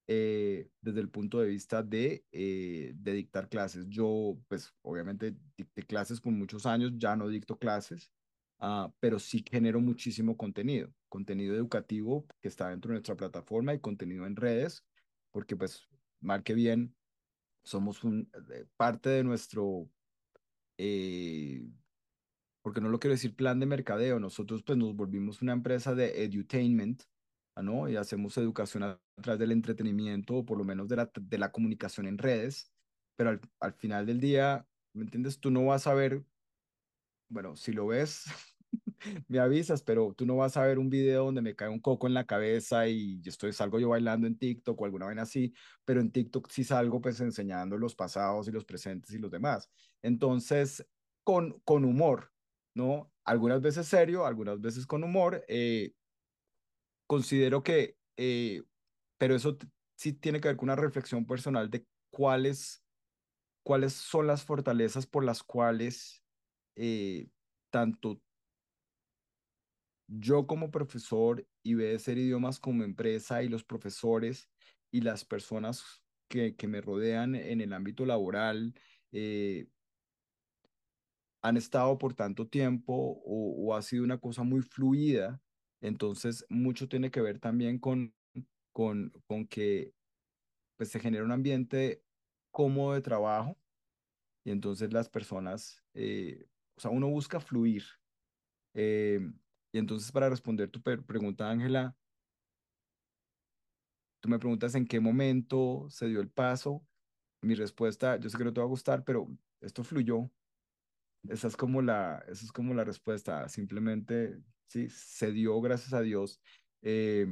eh, desde el punto de vista de, eh, de dictar clases? Yo, pues, obviamente dicté clases por muchos años, ya no dicto clases, Ah, pero sí genero muchísimo contenido, contenido educativo que está dentro de nuestra plataforma y contenido en redes, porque pues, marque bien, somos un, eh, parte de nuestro, eh, porque no lo quiero decir plan de mercadeo, nosotros pues nos volvimos una empresa de edutainment, ¿ah, ¿no? Y hacemos educación a, través del entretenimiento, o por lo menos de la, de la comunicación en redes, pero al, al final del día, ¿me entiendes? Tú no vas a ver bueno, si lo ves, me avisas, pero tú no vas a ver un video donde me cae un coco en la cabeza y estoy, salgo yo bailando en TikTok o alguna vez así, pero en TikTok sí salgo pues enseñando los pasados y los presentes y los demás. Entonces, con, con humor, ¿no? Algunas veces serio, algunas veces con humor. Eh, considero que, eh, pero eso sí tiene que ver con una reflexión personal de cuáles, cuáles son las fortalezas por las cuales eh, tanto yo como profesor y BSR Idiomas como empresa y los profesores y las personas que, que me rodean en el ámbito laboral eh, han estado por tanto tiempo o, o, ha sido una cosa muy fluida. Entonces, mucho tiene que ver también con, con, con que pues, se genera un ambiente cómodo de trabajo y entonces las personas eh, o sea, uno busca fluir. Eh, y entonces para responder tu pregunta, Ángela, tú me preguntas en qué momento se dio el paso. Mi respuesta, yo sé que no te va a gustar, pero esto fluyó. Esa es como la, esa es como la respuesta. Simplemente, sí, se dio gracias a Dios. Eh,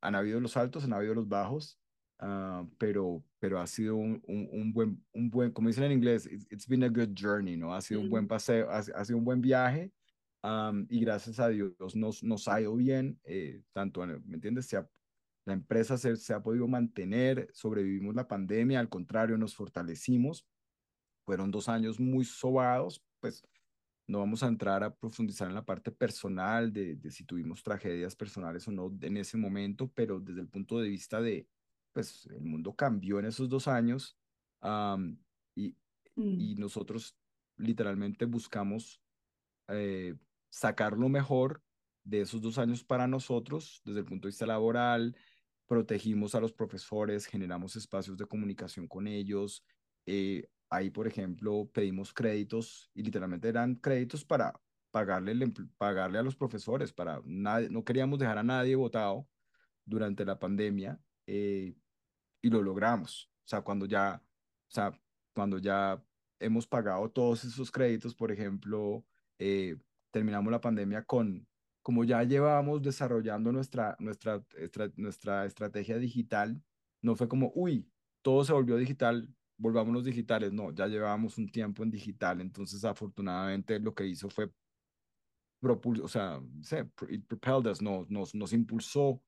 han habido los altos, han habido los bajos. Ah, pero, pero ha sido un, un, buen, un buen, como dicen en inglés, it's, been a good journey, ¿no? Ha sido un buen paseo, ha, sido un buen viaje y gracias a Dios nos, nos ha ido bien, eh, tanto, ¿me entiendes? Se la empresa se, se ha podido mantener, sobrevivimos la pandemia, al contrario, nos fortalecimos. Fueron dos años muy sobados, pues no vamos a entrar a profundizar en la parte personal de, de, si tuvimos tragedias personales o no en ese momento, pero desde el punto de vista de, pues el mundo cambió en esos dos años y, mm. y, nosotros literalmente buscamos eh, sacar lo mejor de esos dos años para nosotros desde el punto de vista laboral, protegimos a los profesores, generamos espacios de comunicación con ellos. Eh, ahí, por ejemplo, pedimos créditos y literalmente eran créditos para pagarle, pagarle a los profesores, para nadie, no queríamos dejar a nadie votado durante la pandemia eh, y lo logramos. O sea, cuando ya, o sea, cuando ya hemos pagado todos esos créditos, por ejemplo, eh, terminamos la pandemia con, como ya llevábamos desarrollando nuestra, nuestra, nuestra estrategia digital, no fue como, uy, todo se volvió digital, volvámonos digitales. No, ya llevábamos un tiempo en digital, entonces afortunadamente lo que hizo fue propulsó, o sea, it propelled us, nos, nos, nos impulsó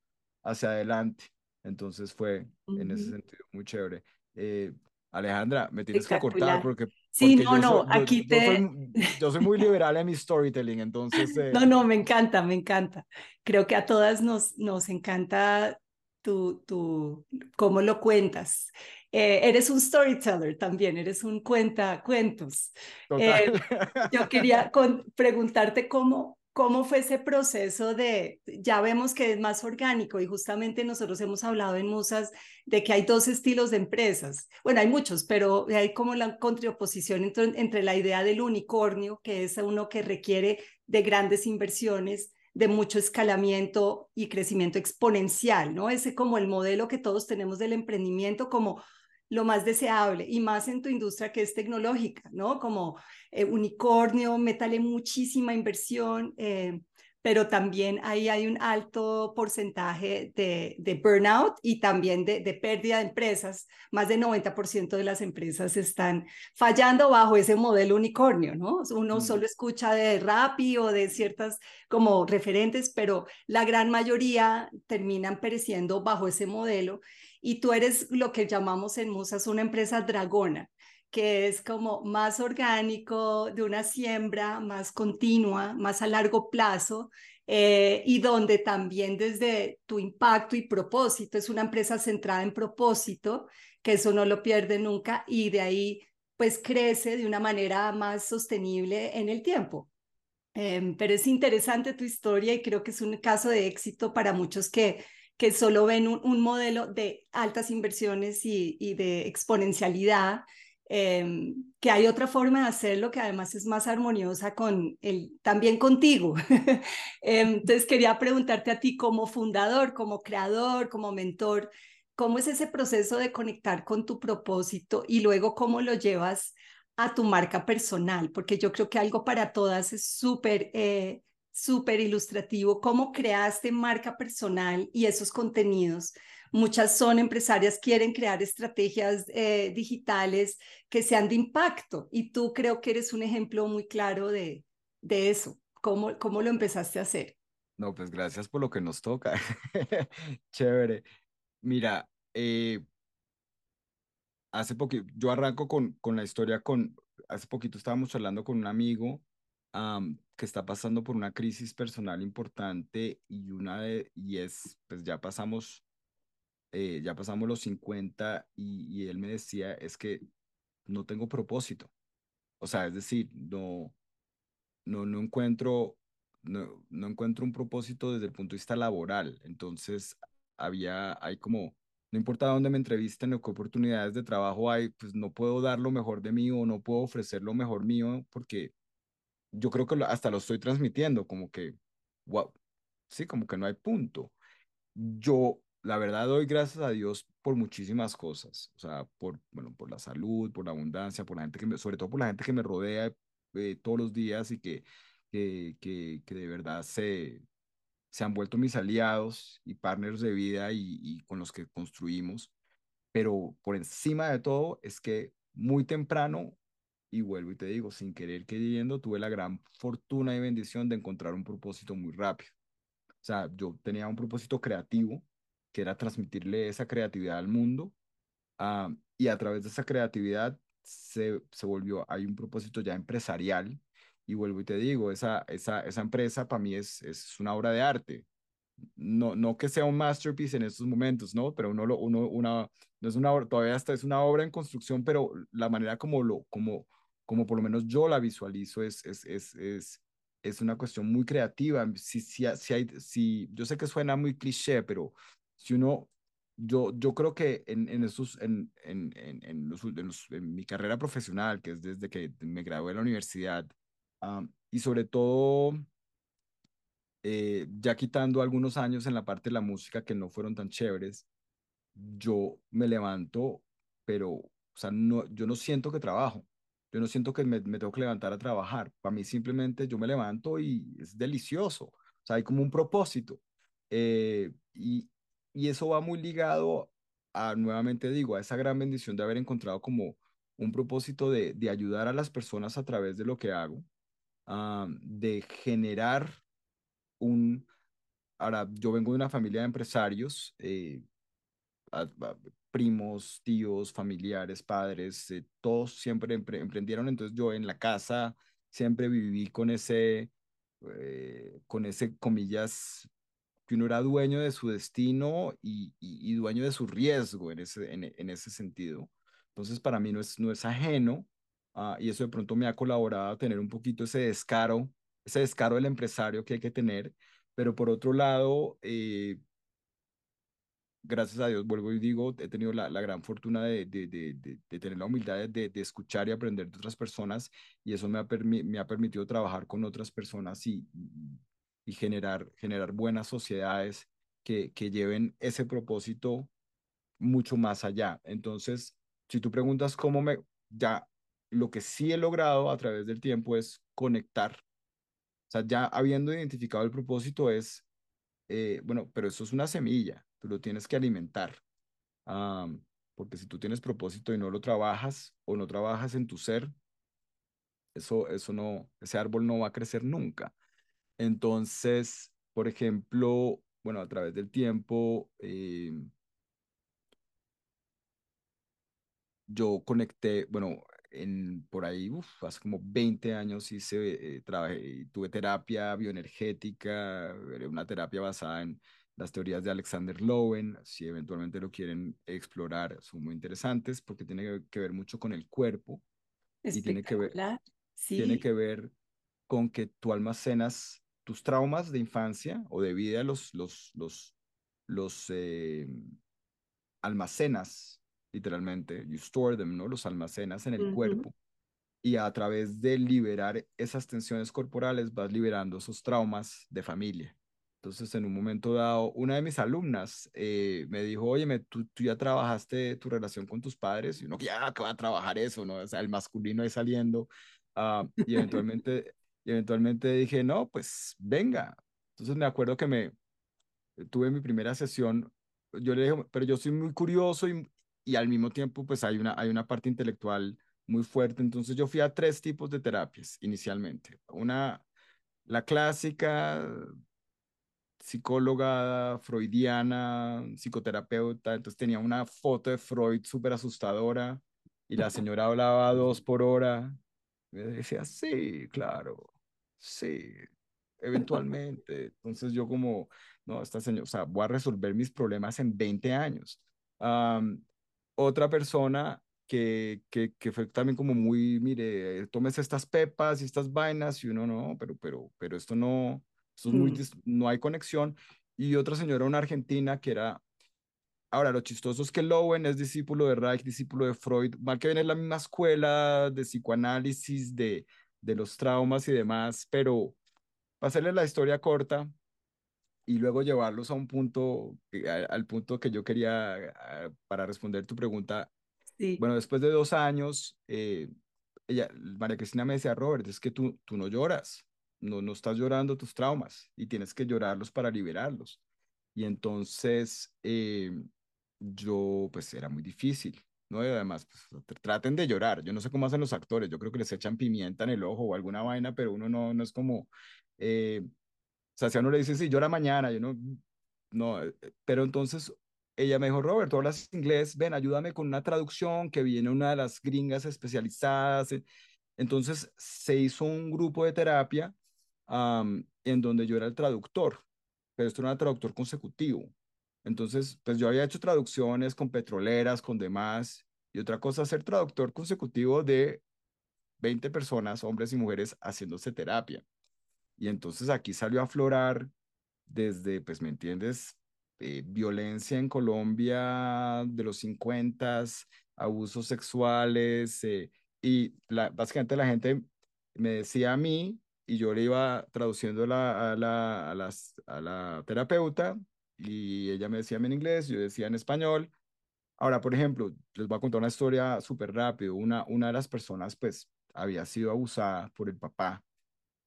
hacia adelante. Entonces fue en ese sentido muy chévere. Eh, Alejandra, me tienes que cortar porque, sí, no, no, aquí te... Yo soy, muy liberal en mi storytelling, entonces... Eh, no, no, me encanta, me encanta. Creo que a todas nos, nos encanta tu, tu, cómo lo cuentas. Eh, eres un storyteller también, eres un cuenta cuentos. Eh, yo quería preguntarte cómo, ¿Cómo fue ese proceso de, ya vemos que es más orgánico y justamente nosotros hemos hablado en Musas de que hay dos estilos de empresas. Bueno, hay muchos, pero hay como la contraposición entre, entre la idea del unicornio, que es uno que requiere de grandes inversiones, de mucho escalamiento y crecimiento exponencial, ¿no? Ese como el modelo que todos tenemos del emprendimiento como lo más deseable y más en tu industria que es tecnológica, ¿no? Como eh, unicornio, métale muchísima inversión, eh, pero también ahí hay un alto porcentaje de, de burnout y también de, de, pérdida de empresas. Más del 90% de las empresas están fallando bajo ese modelo unicornio, ¿no? Uno mm. solo escucha de Rappi o de ciertas como referentes, pero la gran mayoría terminan pereciendo bajo ese modelo y tú eres lo que llamamos en Musas una empresa dragona, que es como más orgánico, de una siembra más continua, más a largo plazo, eh, y donde también desde tu impacto y propósito, es una empresa centrada en propósito, que eso no lo pierde nunca, y de ahí pues crece de una manera más sostenible en el tiempo. Em, pero es interesante tu historia y creo que es un caso de éxito para muchos que que solo ven un, modelo de altas inversiones y, de exponencialidad, em, que hay otra forma de hacerlo que además es más armoniosa con el, también contigo. Em, entonces quería preguntarte a ti como fundador, como creador, como mentor, ¿cómo es ese proceso de conectar con tu propósito y luego cómo lo llevas a tu marca personal? Porque yo creo que algo para todas es súper... Eh, súper ilustrativo, cómo creaste marca personal y esos contenidos. Muchas son empresarias, quieren crear estrategias eh, digitales que sean de impacto y tú creo que eres un ejemplo muy claro de, de eso. ¿Cómo, ¿Cómo lo empezaste a hacer? No, pues gracias por lo que nos toca. Chévere. Mira, eh, hace poquito, yo arranco con, con la historia con, hace poquito estábamos hablando con un amigo que está pasando por una crisis personal importante y una de, y es, pues ya pasamos, eh, ya pasamos los 50 y, y, él me decía, es que no tengo propósito. O sea, es decir, no, no, no encuentro, no, no encuentro un propósito desde el punto de vista laboral. Entonces, había, hay como, no importa dónde me entrevisten o qué oportunidades de trabajo hay, pues no puedo dar lo mejor de mí o no puedo ofrecer lo mejor mío porque yo creo que hasta lo estoy transmitiendo, como que, wow, sí, como que no hay punto. Yo, la verdad, doy gracias a Dios por muchísimas cosas, o sea, por, bueno, por la salud, por la abundancia, por la gente que sobre todo por la gente que me rodea eh, todos los días y que, que, que, de verdad se, se han vuelto mis aliados y partners de vida y con los que construimos. Pero por encima de todo es que muy temprano y vuelvo y te digo, sin querer queriendo, tuve la gran fortuna y bendición de encontrar un propósito muy rápido. O sea, yo tenía un propósito creativo, que era transmitirle esa creatividad al mundo, ah, y a través de esa creatividad se, se volvió, hay un propósito ya empresarial, y vuelvo y te digo, esa, esa, esa empresa para mí es, es una obra de arte no, no que sea un masterpiece en estos momentos, ¿no? Pero uno, lo, uno una, no es una obra, todavía está, es una obra en construcción, pero la manera como lo, como, como por lo menos yo la visualizo, es, es, es, es, es una cuestión muy creativa. Si, si, si, hay, si, yo sé que suena muy cliché, pero si uno, yo, yo creo que en, en, esos, en, en, en, en, los, en, mi carrera profesional, que es desde que me gradué de la universidad, y sobre todo, eh, ya quitando algunos años en la parte de la música que no fueron tan chéveres, yo me levanto, pero, o sea, no, yo no siento que trabajo. Yo no siento que me, me tengo que levantar a trabajar. Para mí simplemente yo me levanto y es delicioso. O sea, hay como un propósito. Eh, y, y eso va muy ligado a, nuevamente digo, a esa gran bendición de haber encontrado como un propósito de, de ayudar a las personas a través de lo que hago, ah, de generar un... Ahora, yo vengo de una familia de empresarios, eh, primos, tíos, familiares, padres, eh, todos siempre emprendieron, entonces yo en la casa siempre viví con ese, eh, con ese, comillas, que uno era dueño de su destino y, y, dueño de su riesgo en ese, en, en, ese sentido. Entonces, para mí no es, no es ajeno uh, y eso de pronto me ha colaborado a tener un poquito ese descaro, ese descaro del empresario que hay que tener, pero por otro lado, eh, gracias a Dios, vuelvo y digo, he tenido la, la gran fortuna de, de, de, de, tener la humildad de, escuchar y aprender de otras personas y eso me ha, me ha permitido trabajar con otras personas y, y generar, generar buenas sociedades que, que lleven ese propósito mucho más allá. Entonces, si tú preguntas cómo me, ya lo que sí he logrado a través del tiempo es conectar. O sea, ya habiendo identificado el propósito es, eh, bueno, pero eso es una semilla tú lo tienes que alimentar. porque si tú tienes propósito y no lo trabajas o no trabajas en tu ser, eso, eso no, ese árbol no va a crecer nunca. Entonces, por ejemplo, bueno, a través del tiempo, eh, yo conecté, bueno, en, por ahí, uf, hace como 20 años hice, eh, trabajé, tuve terapia bioenergética, una terapia basada en las teorías de Alexander Lowen, si eventualmente lo quieren explorar, son muy interesantes porque tiene que ver mucho con el cuerpo y tiene que ver, tiene que ver con que tú almacenas tus traumas de infancia o de vida, los, los, los, los eh, almacenas literalmente, you store them, ¿no? Los almacenas en el cuerpo y a través de liberar esas tensiones corporales vas liberando esos traumas de familia. Entonces, en un momento dado, una de mis alumnas eh, me dijo, oye, ¿tú, tú ya trabajaste tu relación con tus padres? Y uno, ya, que va a trabajar eso, ¿no? O sea, el masculino ahí saliendo. Ah, y eventualmente, y eventualmente dije, no, pues venga. Entonces me acuerdo que me tuve mi primera sesión. Yo le dije, pero yo soy muy curioso y, y al mismo tiempo, pues hay una, hay una parte intelectual muy fuerte. Entonces yo fui a tres tipos de terapias inicialmente. Una, la clásica, psicóloga freudiana, psicoterapeuta, entonces tenía una foto de Freud súper asustadora y la señora hablaba dos por hora. Me decía, sí, claro, sí, eventualmente. Entonces yo como, no, esta señora, o sea, voy a resolver mis problemas en 20 años. otra persona que, que, que, fue también como muy, mire, tomes estas pepas y estas vainas y uno no, pero, pero, pero esto no, muy, mm. no hay conexión. Y otra señora, una argentina, que era, ahora lo chistoso es que Lowen es discípulo de Reich, discípulo de Freud, mal que viene es la misma escuela de psicoanálisis, de, de los traumas y demás, pero para hacerle la historia corta y luego llevarlos a un punto, al punto que yo quería para responder tu pregunta. Sí. Bueno, después de dos años, eh, ella, María Cristina me decía, Robert, es que tú, tú no lloras no, no estás llorando tus traumas y tienes que llorarlos para liberarlos. Y entonces eh, yo, pues era muy difícil, ¿no? Y además, pues, traten de llorar. Yo no sé cómo hacen los actores, yo creo que les echan pimienta en el ojo o alguna vaina, pero uno no, no es como, eh, o sea, si a uno le dice, sí, llora mañana, yo no, no, eh, pero entonces ella me dijo, Robert, tú hablas inglés, ven, ayúdame con una traducción que viene una de las gringas especializadas. Entonces se hizo un grupo de terapia en donde yo era el traductor, pero esto era un traductor consecutivo. Entonces, pues yo había hecho traducciones con petroleras, con demás, y otra cosa, ser traductor consecutivo de 20 personas, hombres y mujeres, haciéndose terapia. Y entonces aquí salió a aflorar desde, pues, ¿me entiendes? Eh, violencia en Colombia de los 50, abusos sexuales, eh, y la, básicamente la gente me decía a mí y yo le iba traduciendo a, la, a, las, a la terapeuta y ella me decía en inglés, yo decía en español. Ahora, por ejemplo, les voy a contar una historia súper rápido. Una, una de las personas, pues, había sido abusada por el papá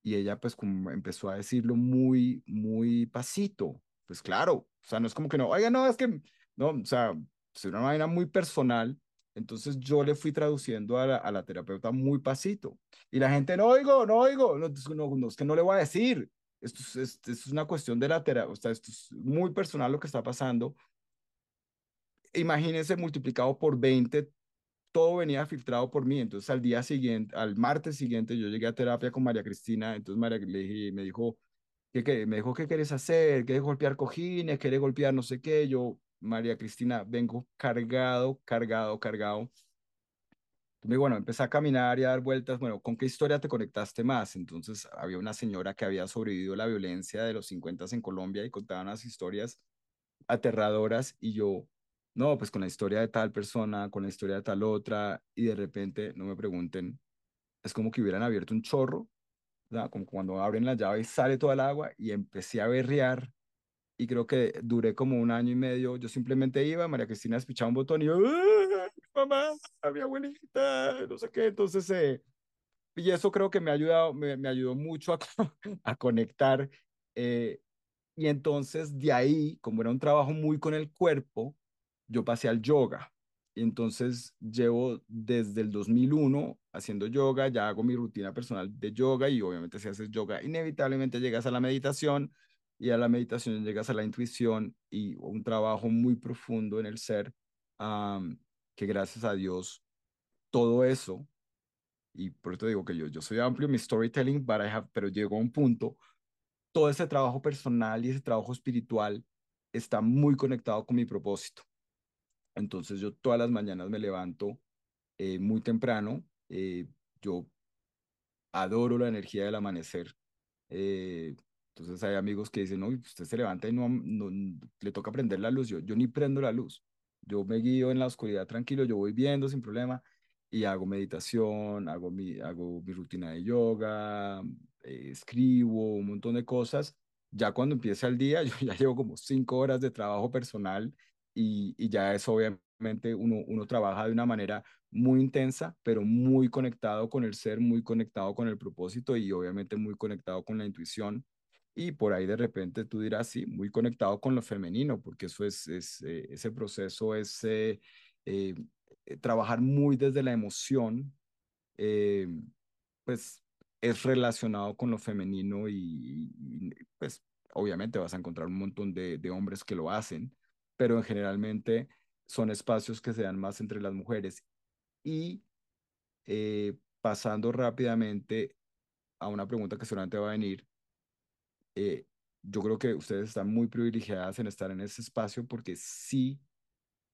y ella pues como empezó a decirlo muy, muy pasito. Pues claro, o sea, no es como que no, oiga, no, es que, no, o sea, es una manera muy personal. Entonces yo le fui traduciendo a la, a la terapeuta muy pasito. Y la gente, no oigo, no oigo, no, no, no, es que no le voy a decir. Esto es, esto es una cuestión de la terapia, o sea, esto es muy personal lo que está pasando. Imagínense multiplicado por 20 todo venía filtrado por mí. Entonces al día siguiente, al martes siguiente, yo llegué a terapia con María Cristina. Entonces María le me dijo, ¿qué, qué? Me dijo, ¿qué quieres hacer? ¿Quieres golpear cojines? ¿Quieres golpear no sé qué? Yo, María Cristina, vengo cargado, cargado, cargado. Entonces, bueno, empecé a caminar y a dar vueltas. Bueno, ¿con qué historia te conectaste más? Entonces había una señora que había sobrevivido a la violencia de los 50 en Colombia y contaba unas historias aterradoras y yo, no, pues con la historia de tal persona, con la historia de tal otra, y de repente, no me pregunten, es como que hubieran abierto un chorro, ¿verdad? como cuando abren la llave y sale toda el agua, y empecé a berrear, y creo que duré como un año y medio, yo simplemente iba, María Cristina despichaba un botón y yo, mamá, mi abuelita, no sé qué, entonces, eh, y eso creo que me ha ayudado, me, me ayudó mucho a, a conectar, eh, y entonces de ahí, como era un trabajo muy con el cuerpo, yo pasé al yoga. Y entonces llevo desde el 2001 haciendo yoga, ya hago mi rutina personal de yoga y obviamente si haces yoga, inevitablemente llegas a la meditación y a la meditación llegas a la intuición y un trabajo muy profundo en el ser, que gracias a Dios todo eso, y por eso digo que yo, yo soy amplio mi storytelling, but pero llegó a un punto, todo ese trabajo personal y ese trabajo espiritual está muy conectado con mi propósito. Entonces yo todas las mañanas me levanto eh, muy temprano. Eh, yo adoro la energía del amanecer. Eh, entonces hay amigos que dicen, no, usted se levanta y no, no, le toca prender la luz. Yo, yo ni prendo la luz. Yo me guío en la oscuridad tranquilo, yo voy viendo sin problema y hago meditación, hago mi, hago mi rutina de yoga, escribo un montón de cosas. Ya cuando empieza el día, yo ya llevo como cinco horas de trabajo personal y, ya es obviamente uno, uno trabaja de una manera muy intensa, pero muy conectado con el ser, muy conectado con el propósito y obviamente muy conectado con la intuición. Y por ahí de repente tú dirás, sí, muy conectado con lo femenino, porque eso es, eh, ese proceso es eh, eh, trabajar muy desde la emoción, pues es relacionado con lo femenino y, y, pues obviamente vas a encontrar un montón de, de hombres que lo hacen, pero generalmente son espacios que se dan más entre las mujeres. Y pasando rápidamente a una pregunta que seguramente va a venir, eh, yo creo que ustedes están muy privilegiadas en estar en ese espacio porque sí,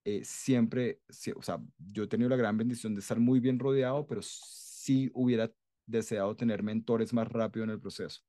eh, siempre, o sea, yo he tenido la gran bendición de estar muy bien rodeado, pero sí hubiera deseado tener mentores más rápido en el proceso.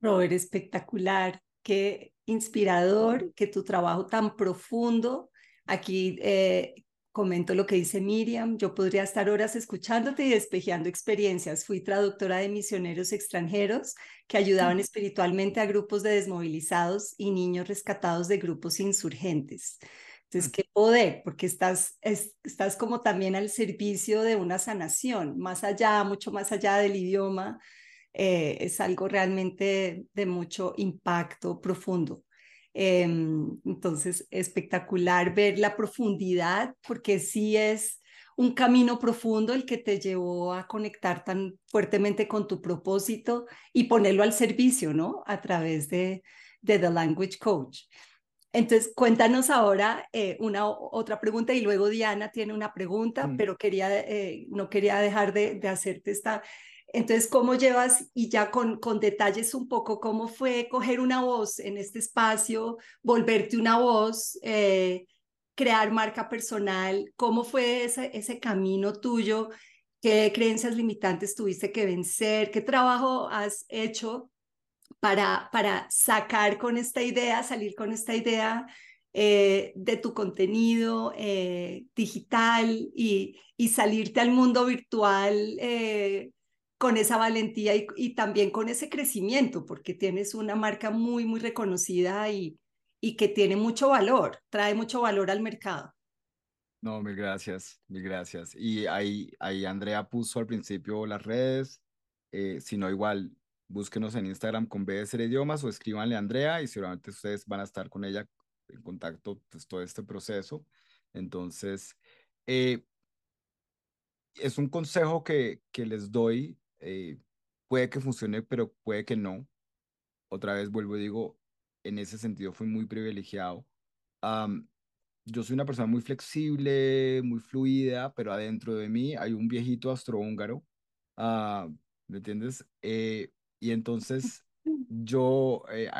Robert, espectacular qué inspirador, que tu trabajo tan profundo. Aquí eh, comento lo que dice Miriam, yo podría estar horas escuchándote y despejeando experiencias. Fui traductora de misioneros extranjeros que ayudaban espiritualmente a grupos de desmovilizados y niños rescatados de grupos insurgentes. Entonces, qué poder, porque estás, estás como también al servicio de una sanación, más allá, mucho más allá del idioma, eh, es algo realmente de mucho impacto profundo. Em, entonces, espectacular ver la profundidad, porque sí es un camino profundo el que te llevó a conectar tan fuertemente con tu propósito y ponerlo al servicio, ¿no? A través de, de The Language Coach. Entonces, cuéntanos ahora eh, una otra pregunta y luego Diana tiene una pregunta, mm. pero quería, eh, no quería dejar de, de hacerte esta entonces, ¿cómo llevas y ya con, detalles un poco cómo fue coger una voz en este espacio, volverte una voz, eh, crear marca personal? ¿Cómo fue ese, ese camino tuyo? ¿Qué creencias limitantes tuviste que vencer? ¿Qué trabajo has hecho para, para sacar con esta idea, salir con esta idea eh, de tu contenido eh, digital y, y, salirte al mundo virtual con esa valentía y, también con ese crecimiento, porque tienes una marca muy, muy reconocida y, y que tiene mucho valor, trae mucho valor al mercado. No, mil gracias, mil gracias. Y ahí, ahí Andrea puso al principio las redes, eh, si no igual, búsquenos en Instagram con BSR Idiomas o escríbanle a Andrea y seguramente ustedes van a estar con ella en contacto pues, todo este proceso. Entonces, eh, es un consejo que, que les doy, eh, puede que funcione, pero puede que no. Otra vez vuelvo y digo, en ese sentido fui muy privilegiado yo soy una persona muy flexible, muy fluida, pero adentro de mí hay un viejito astrohúngaro, uh, ¿me entiendes? Eh, y entonces yo, eh,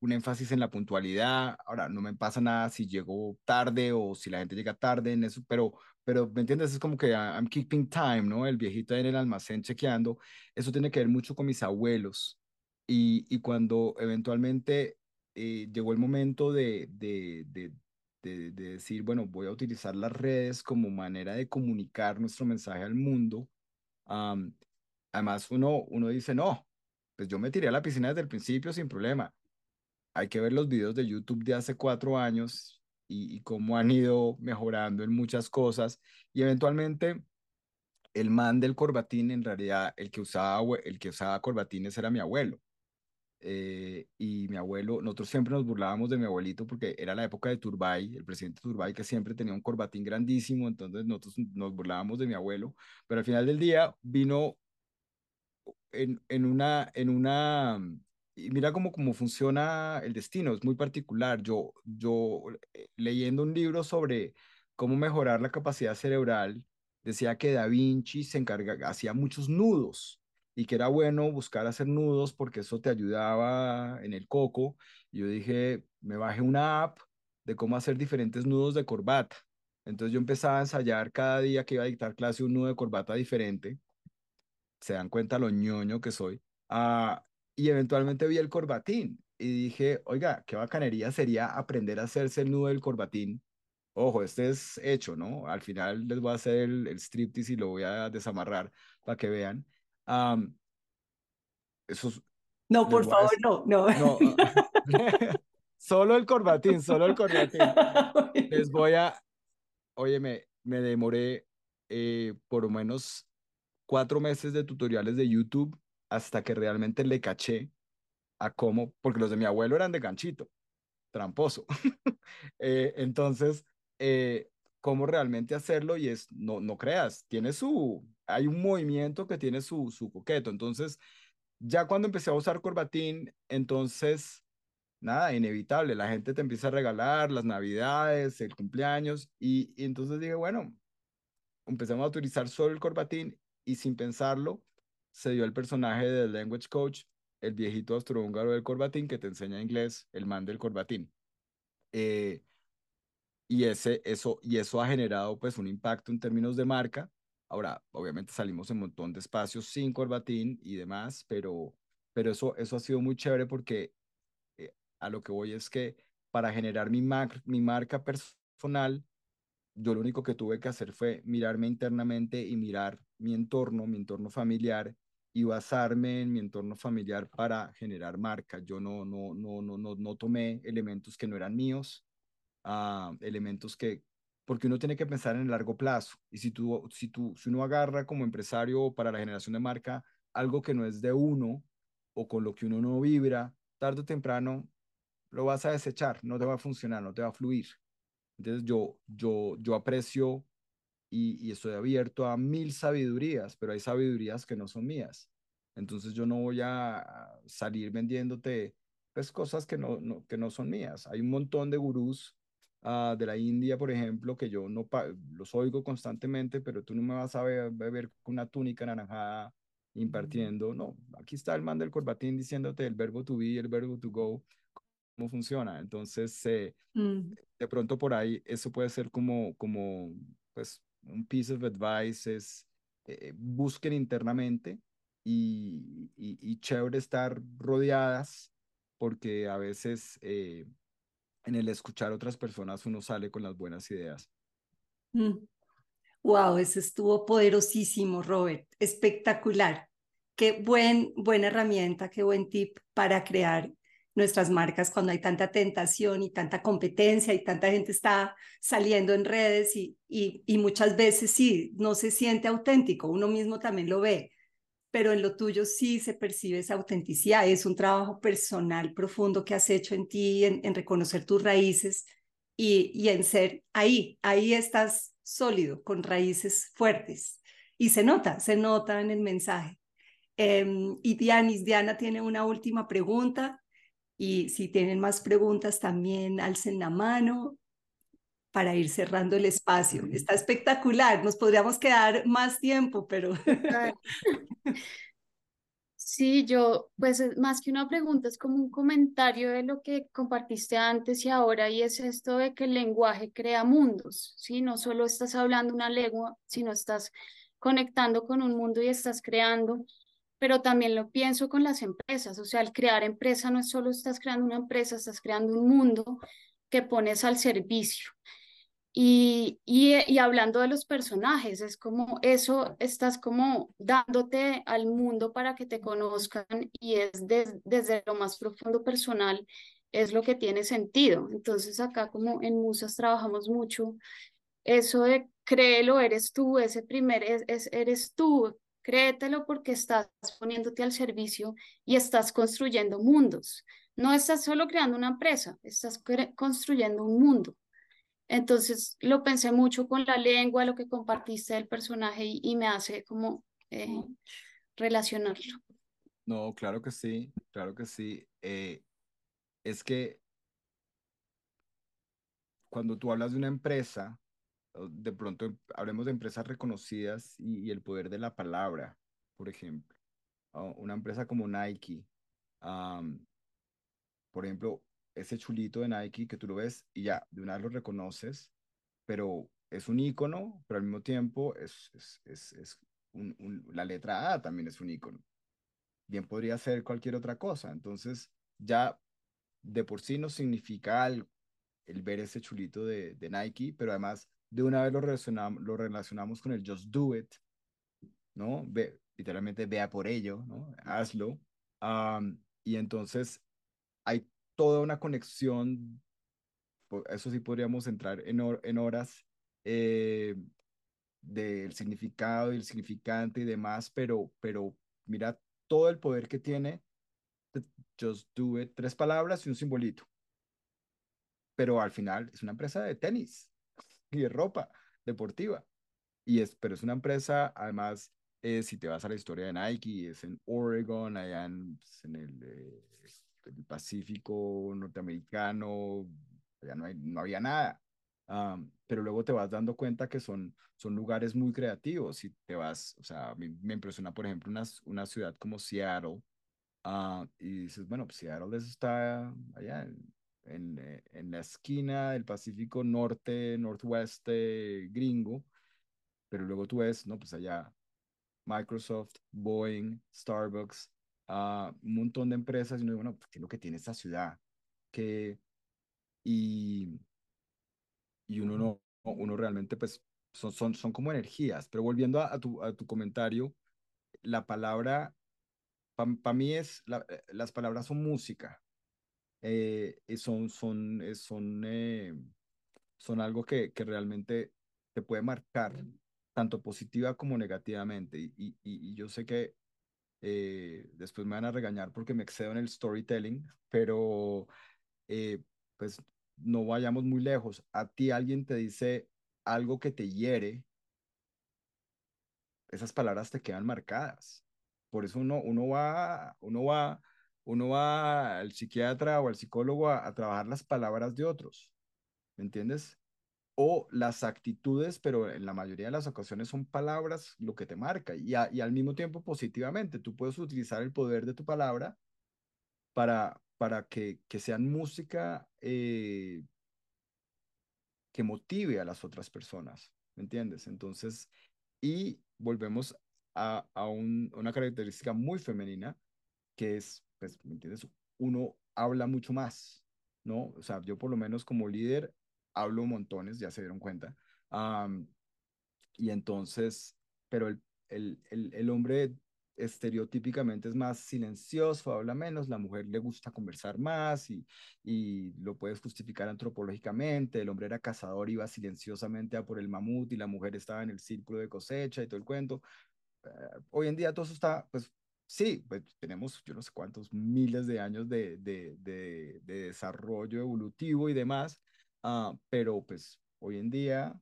un énfasis en la puntualidad, ahora no me pasa nada si llego tarde o si la gente llega tarde en eso, pero, pero ¿me entiendes? Es como que I'm keeping time, ¿no? El viejito en el almacén chequeando, eso tiene que ver mucho con mis abuelos. Y, y cuando eventualmente eh, llegó el momento de, de, de, de, decir, bueno, voy a utilizar las redes como manera de comunicar nuestro mensaje al mundo. además, uno, uno dice, no, pues yo me tiré a la piscina desde el principio sin problema. Hay que ver los videos de YouTube de hace cuatro años y, y cómo han ido mejorando en muchas cosas. Y eventualmente, el man del corbatín, en realidad, el que usaba, el que usaba corbatines era mi abuelo. Eh, y mi abuelo, nosotros siempre nos burlábamos de mi abuelito porque era la época de Turbay, el presidente Turbay que siempre tenía un corbatín grandísimo, entonces nosotros nos burlábamos de mi abuelo, pero al final del día vino en, en una, en una, y mira cómo, cómo funciona el destino, es muy particular. Yo, yo eh, leyendo un libro sobre cómo mejorar la capacidad cerebral, decía que Da Vinci se encarga, hacía muchos nudos y que era bueno buscar hacer nudos porque eso te ayudaba en el coco. Yo dije, me bajé una app de cómo hacer diferentes nudos de corbata. Entonces yo empezaba a ensayar cada día que iba a dictar clase un nudo de corbata diferente. Se dan cuenta lo ñoño que soy. Ah, y eventualmente vi el corbatín y dije, oiga, qué bacanería sería aprender a hacerse el nudo del corbatín. Ojo, este es hecho, ¿no? Al final les voy a hacer el, el striptease y lo voy a desamarrar para que vean no, por favor, no, no. solo el corbatín, solo el corbatín. Les voy a, oye, me, me demoré eh, por lo menos cuatro meses de tutoriales de YouTube hasta que realmente le caché a cómo, porque los de mi abuelo eran de ganchito, tramposo. Eh, entonces, eh, cómo realmente hacerlo y es, no, no creas, tiene su, hay un movimiento que tiene su, su coqueto. Entonces, ya cuando empecé a usar corbatín, entonces, nada, inevitable, la gente te empieza a regalar las navidades, el cumpleaños, y, entonces dije, bueno, empezamos a utilizar solo el corbatín y sin pensarlo, se dio el personaje del language coach, el viejito astrohúngaro del corbatín que te enseña inglés, el man del corbatín. Eh, y, ese, eso, y eso ha generado pues un impacto en términos de marca Ahora, obviamente salimos en un montón de espacios sin corbatín y demás, pero, pero eso, eso ha sido muy chévere porque eh, a lo que voy es que para generar mi, mi marca personal, yo lo único que tuve que hacer fue mirarme internamente y mirar mi entorno, mi entorno familiar y basarme en mi entorno familiar para generar marca. Yo no, no, no, no, no, no tomé elementos que no eran míos, uh, elementos que, porque uno tiene que pensar en el largo plazo. Y si, tú, si, tú, si uno agarra como empresario para la generación de marca algo que no es de uno o con lo que uno no vibra, tarde o temprano lo vas a desechar, no te va a funcionar, no te va a fluir. Entonces yo, yo, yo aprecio y, y estoy abierto a mil sabidurías, pero hay sabidurías que no son mías. Entonces yo no voy a salir vendiéndote pues cosas que no, no, que no son mías. Hay un montón de gurús Ah, de la India, por ejemplo, que yo no los oigo constantemente, pero tú no me vas a ver, ver con una túnica naranjada impartiendo. No, aquí está el man del corbatín diciéndote el verbo to be, el verbo to go, cómo funciona. Entonces, eh, mm. de pronto por ahí eso puede ser como, como pues, un piece of advice, es eh, busquen internamente y, y, chévere estar rodeadas porque a veces... Eh, en el escuchar otras personas uno sale con las buenas ideas. Wow, mm. ese estuvo poderosísimo, Robert. Espectacular. Qué buen, buena herramienta, qué buen tip para crear nuestras marcas cuando hay tanta tentación y tanta competencia y tanta gente está saliendo en redes y, y, muchas veces sí, no se siente auténtico, uno mismo también lo ve, pero en lo tuyo sí se percibe esa autenticidad, es un trabajo personal profundo que has hecho en ti, en, reconocer tus raíces y, y en ser ahí, ahí estás sólido, con raíces fuertes. Y se nota, se nota en el mensaje. Eh, y Dianis, Diana tiene una última pregunta y si tienen más preguntas también alcen la mano para ir cerrando el espacio. Está espectacular, nos podríamos quedar más tiempo, pero... Sí, yo, pues más que una pregunta, es como un comentario de lo que compartiste antes y ahora, y es esto de que el lenguaje crea mundos, ¿sí? No solo estás hablando una lengua, sino estás conectando con un mundo y estás creando pero también lo pienso con las empresas, o sea, al crear empresa no es solo estás creando una empresa, estás creando un mundo que pones al servicio. Y, y, hablando de los personajes, es como eso, estás como dándote al mundo para que te conozcan y es desde lo más profundo personal, es lo que tiene sentido. Entonces acá como en Musas trabajamos mucho eso de créelo, eres tú, ese primer, es, eres tú, Créetelo porque estás poniéndote al servicio y estás construyendo mundos. No estás solo creando una empresa, estás construyendo un mundo. Entonces lo pensé mucho con la lengua, lo que compartiste del personaje y, me hace como eh, relacionarlo. No, claro que sí, claro que sí. Eh, es que cuando tú hablas de una empresa, de pronto hablemos de empresas reconocidas y, el poder de la palabra, por ejemplo. una empresa como Nike, por ejemplo, ese chulito de Nike que tú lo ves y ya, de una vez lo reconoces, pero es un icono, pero al mismo tiempo es, es, es, es un, la letra A también es un icono. Bien podría ser cualquier otra cosa. Entonces, ya de por sí no significa algo el ver ese chulito de, de Nike, pero además de una vez lo relacionamos, lo relacionamos con el just do it, ¿no? Ve, literalmente vea por ello, ¿no? Hazlo. y entonces hay toda una conexión, eso sí podríamos entrar en, en horas eh, del significado y el significante y demás, pero, pero mira todo el poder que tiene Just Do It, tres palabras y un simbolito. Pero al final es una empresa de tenis, y de ropa deportiva. Y es, pero es una empresa, además, eh, si te vas a la historia de Nike, es en Oregon, allá en, pues, en el, eh, el, Pacífico norteamericano, ya no, hay, no había nada. pero luego te vas dando cuenta que son, son lugares muy creativos y te vas, o sea, me, me impresiona, por ejemplo, una, una ciudad como Seattle, uh, y dices, bueno, pues Seattle está allá en, en, eh, en la esquina del Pacífico Norte, Northwest gringo, pero luego tú ves, ¿no? Pues allá Microsoft, Boeing, Starbucks, uh, un montón de empresas, y uno dice, bueno, pues, ¿qué es lo que tiene esta ciudad? Que, y, y uno no, uno realmente, pues, son, son, son como energías, pero volviendo a, tu, a tu comentario, la palabra, para mí es, la, eh, las palabras son música, eh, son, son, eh, son, eh, son algo que, que realmente te puede marcar, tanto positiva como negativamente. Y, y, yo sé que después me van a regañar porque me excedo en el storytelling, pero pues no vayamos muy lejos. A ti alguien te dice algo que te hiere, esas palabras te quedan marcadas. Por eso uno, uno va, uno va uno va al psiquiatra o al psicólogo a, trabajar las palabras de otros, ¿me entiendes? O las actitudes, pero en la mayoría de las ocasiones son palabras lo que te marca y, y al mismo tiempo positivamente. Tú puedes utilizar el poder de tu palabra para, para que, que sean música eh, que motive a las otras personas, ¿me entiendes? Entonces, y volvemos a, a una característica muy femenina, que es pues, ¿me entiendes? Uno habla mucho más, ¿no? O sea, yo por lo menos como líder hablo montones, ya se dieron cuenta. y entonces, pero el, el, el, hombre estereotípicamente es más silencioso, habla menos, la mujer le gusta conversar más y, y lo puedes justificar antropológicamente, el hombre era cazador, iba silenciosamente a por el mamut y la mujer estaba en el círculo de cosecha y todo el cuento. Eh, hoy en día todo eso está, pues sí, pues tenemos yo no sé cuántos miles de años de, de, de, desarrollo evolutivo y demás, uh, pero pues hoy en día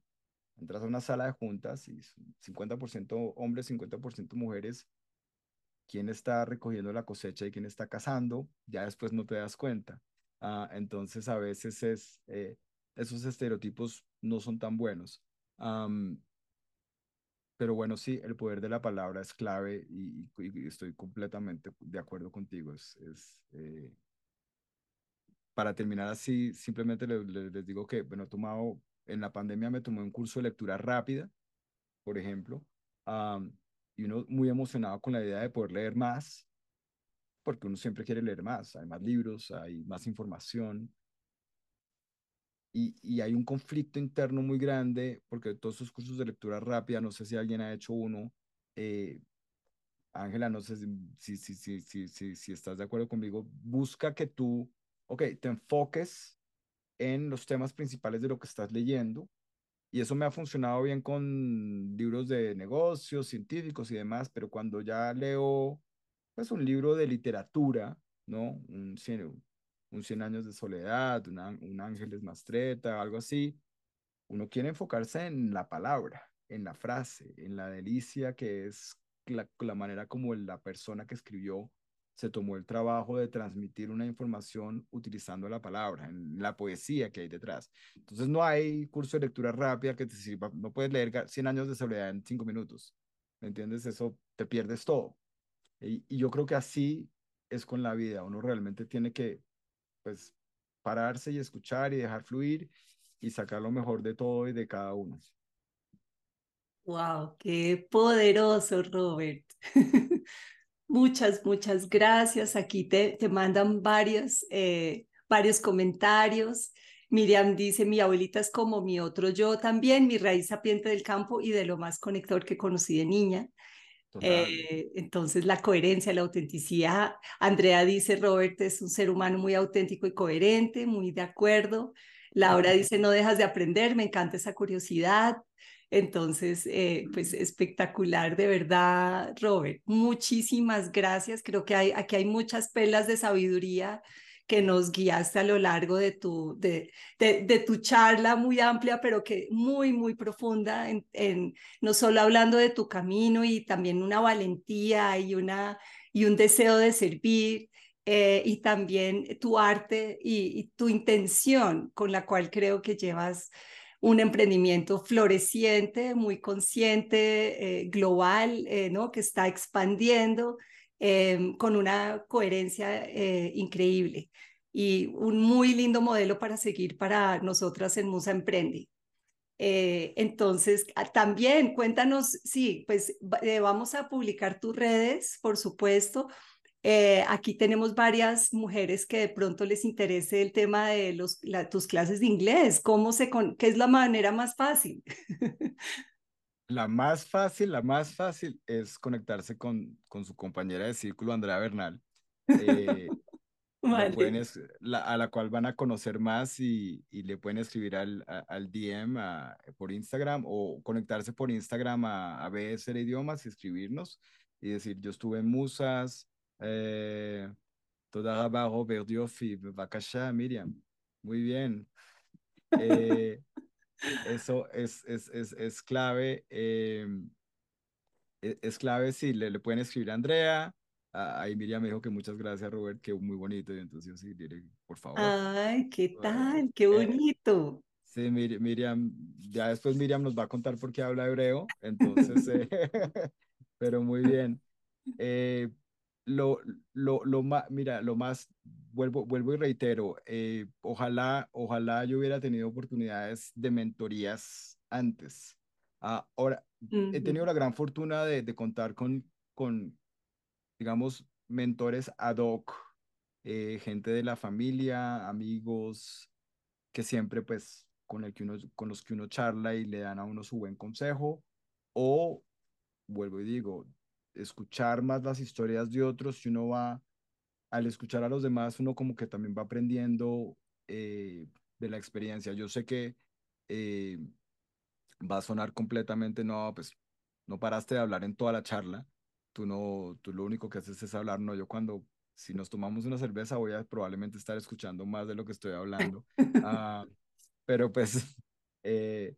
entras a una sala de juntas y 50% hombres, 50% mujeres, quién está recogiendo la cosecha y quién está cazando, ya después no te das cuenta. Uh, entonces a veces es, eh, esos estereotipos no son tan buenos. Pero bueno, sí, el poder de la palabra es clave y, estoy completamente de acuerdo contigo. Es, eh, para terminar así, simplemente les, digo que, bueno, he tomado, en la pandemia me tomé un curso de lectura rápida, por ejemplo, y uno muy emocionado con la idea de poder leer más, porque uno siempre quiere leer más, hay más libros, hay más información, y, y, hay un conflicto interno muy grande, porque todos esos cursos de lectura rápida, no sé si alguien ha hecho uno, eh, Ángela, no sé si, si, si, si, si estás de acuerdo conmigo, busca que tú, ok, te enfoques en los temas principales de lo que estás leyendo, y eso me ha funcionado bien con libros de negocios, científicos y demás, pero cuando ya leo, pues, un libro de literatura, ¿no? Un, un 100 años de soledad, un Ángeles Mastreta, algo así, uno quiere enfocarse en la palabra, en la frase, en la delicia que es la, manera como la persona que escribió se tomó el trabajo de transmitir una información utilizando la palabra, en la poesía que hay detrás. Entonces no hay curso de lectura rápida que te sirva, no puedes leer 100 años de soledad en 5 minutos, ¿me entiendes? Eso te pierdes todo. Y, yo creo que así es con la vida, uno realmente tiene que pues pararse y escuchar y dejar fluir y sacar lo mejor de todo y de cada uno. Wow, qué poderoso, Robert. muchas, muchas gracias. Aquí te, te mandan varios, eh, varios comentarios. Miriam dice, mi abuelita es como mi otro yo también, mi raíz sapiente del campo y de lo más conector que conocí de niña. Eh, entonces, la coherencia, la autenticidad. Andrea dice, Robert es un ser humano muy auténtico y coherente, muy de acuerdo. Laura dice, no dejas de aprender, me encanta esa curiosidad. Entonces, eh, pues espectacular, de verdad, Robert. Muchísimas gracias. Creo que hay, aquí hay muchas pelas de sabiduría que nos guiaste a lo largo de tu, de, de, tu charla muy amplia, pero que muy, muy profunda, en, en, no solo hablando de tu camino y también una valentía y, una, y un deseo de servir. Eh, y también tu arte y, tu intención con la cual creo que llevas un emprendimiento floreciente, muy consciente, eh, global, eh, ¿no? que está expandiendo Em, con una coherencia eh, increíble y un muy lindo modelo para seguir para nosotras en Musa Emprende. Eh, entonces, ah, también cuéntanos, sí, pues eh, vamos a publicar tus redes, por supuesto. aquí tenemos varias mujeres que de pronto les interese el tema de los, tus clases de inglés. ¿Cómo se con, ¿Qué es la manera más fácil? La más fácil, la más fácil es conectarse con, con su compañera de círculo, Andrea Bernal, eh, a la cual van a conocer más y, y le pueden escribir al, al DM por Instagram o conectarse por Instagram a, a BSR Idiomas y escribirnos y decir, yo estuve en Musas, eh, toda abajo, Miriam. Muy bien. Eh, eso es, es, es, es clave. Em, e, es, clave, sí, le, le pueden escribir a Andrea. ahí Miriam me dijo que muchas gracias, Robert, que muy bonito. Y entonces sí, diré, por favor. Ay, ¿qué tal? Qué eh, bonito. sí, Miriam, ya después Miriam nos va a contar por qué habla hebreo. Entonces, eh, pero muy bien. Eh, lo, lo, lo más, mira, lo más, vuelvo, vuelvo y reitero, eh, ojalá, ojalá yo hubiera tenido oportunidades de mentorías antes. Ah, ahora, he tenido la gran fortuna de, de, contar con, con, digamos, mentores ad hoc, eh, gente de la familia, amigos, que siempre, pues, con, el que uno, con los que uno charla y le dan a uno su buen consejo, o, vuelvo y digo, escuchar más las historias de otros y uno va, al escuchar a los demás, uno como que también va aprendiendo eh, de la experiencia. Yo sé que eh, va a sonar completamente, no, pues no paraste de hablar en toda la charla, tú no, tú lo único que haces es hablar, no, yo cuando, si nos tomamos una cerveza voy a probablemente estar escuchando más de lo que estoy hablando, ah, pero pues eh,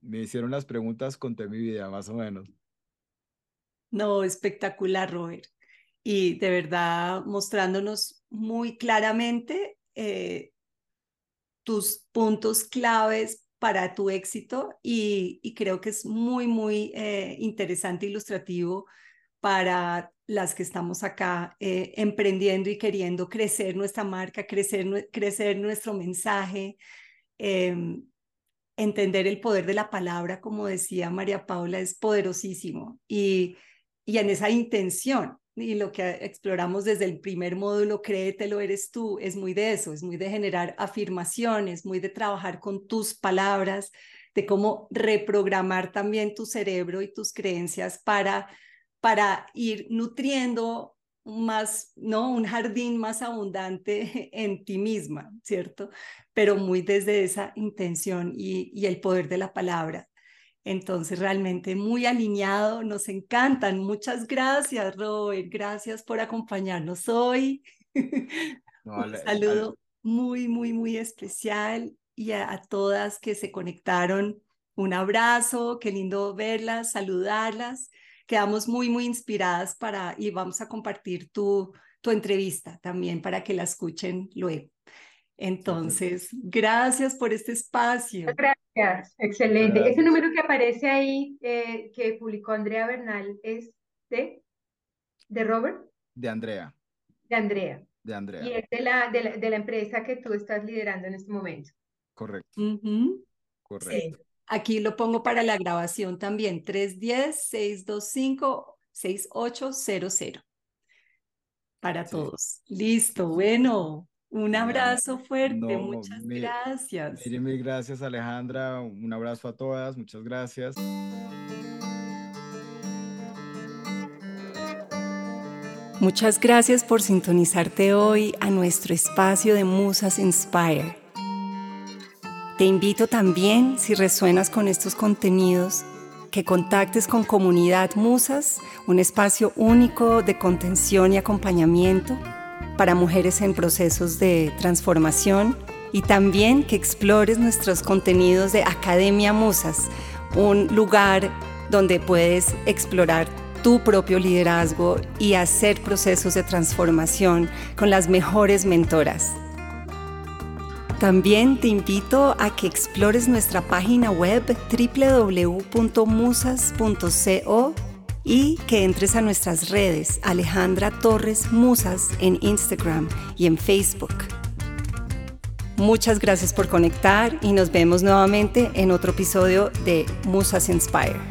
me hicieron las preguntas, conté mi vida más o menos. No, espectacular, Robert. Y de verdad mostrándonos muy claramente eh, tus puntos claves para tu éxito y, creo que es muy, muy eh, interesante, ilustrativo para las que estamos acá eh, emprendiendo y queriendo crecer nuestra marca, crecer, nuestro mensaje, em, entender el poder de la palabra, como decía María Paula, es poderosísimo y, y en esa intención. Y lo que exploramos desde el primer módulo, créetelo, eres tú, es muy de eso, es muy de generar afirmaciones, muy de trabajar con tus palabras, de cómo reprogramar también tu cerebro y tus creencias para, para ir nutriendo más, ¿no? Un jardín más abundante en ti misma, ¿cierto? Pero muy desde esa intención y, y el poder de la palabra. Entonces, realmente muy alineado, nos encantan. Muchas gracias, Robert. Gracias por acompañarnos hoy. Un saludo muy, muy, muy especial y a, todas que se conectaron. Un abrazo, qué lindo verlas, saludarlas. Quedamos muy, muy inspiradas para y vamos a compartir tu, tu entrevista también para que la escuchen luego. Entonces, gracias por este espacio. Gracias, excelente. Ese número que aparece ahí, eh, que publicó Andrea Bernal, ¿es de, de Robert? De Andrea. De Andrea. De Andrea. Y es de la, de la, empresa que tú estás liderando en este momento. Correcto. Correcto. Aquí lo pongo para la grabación también, 310-625-6800. Para todos. Listo, bueno. Un abrazo fuerte, muchas gracias. Mire, mil gracias Alejandra, un abrazo a todas, muchas gracias. Muchas gracias por sintonizarte hoy a nuestro espacio de Musas Inspire. Te invito también, si resuenas con estos contenidos, que contactes con Comunidad Musas, un espacio único de contención y acompañamiento para mujeres en procesos de transformación y también que explores nuestros contenidos de Academia Musas, un lugar donde puedes explorar tu propio liderazgo y hacer procesos de transformación con las mejores mentoras. También te invito a que explores nuestra página web www.musas.co y que entres a nuestras redes Alejandra Torres Musas en Instagram y en Facebook. Muchas gracias por conectar y nos vemos nuevamente en otro episodio de Musas Inspire.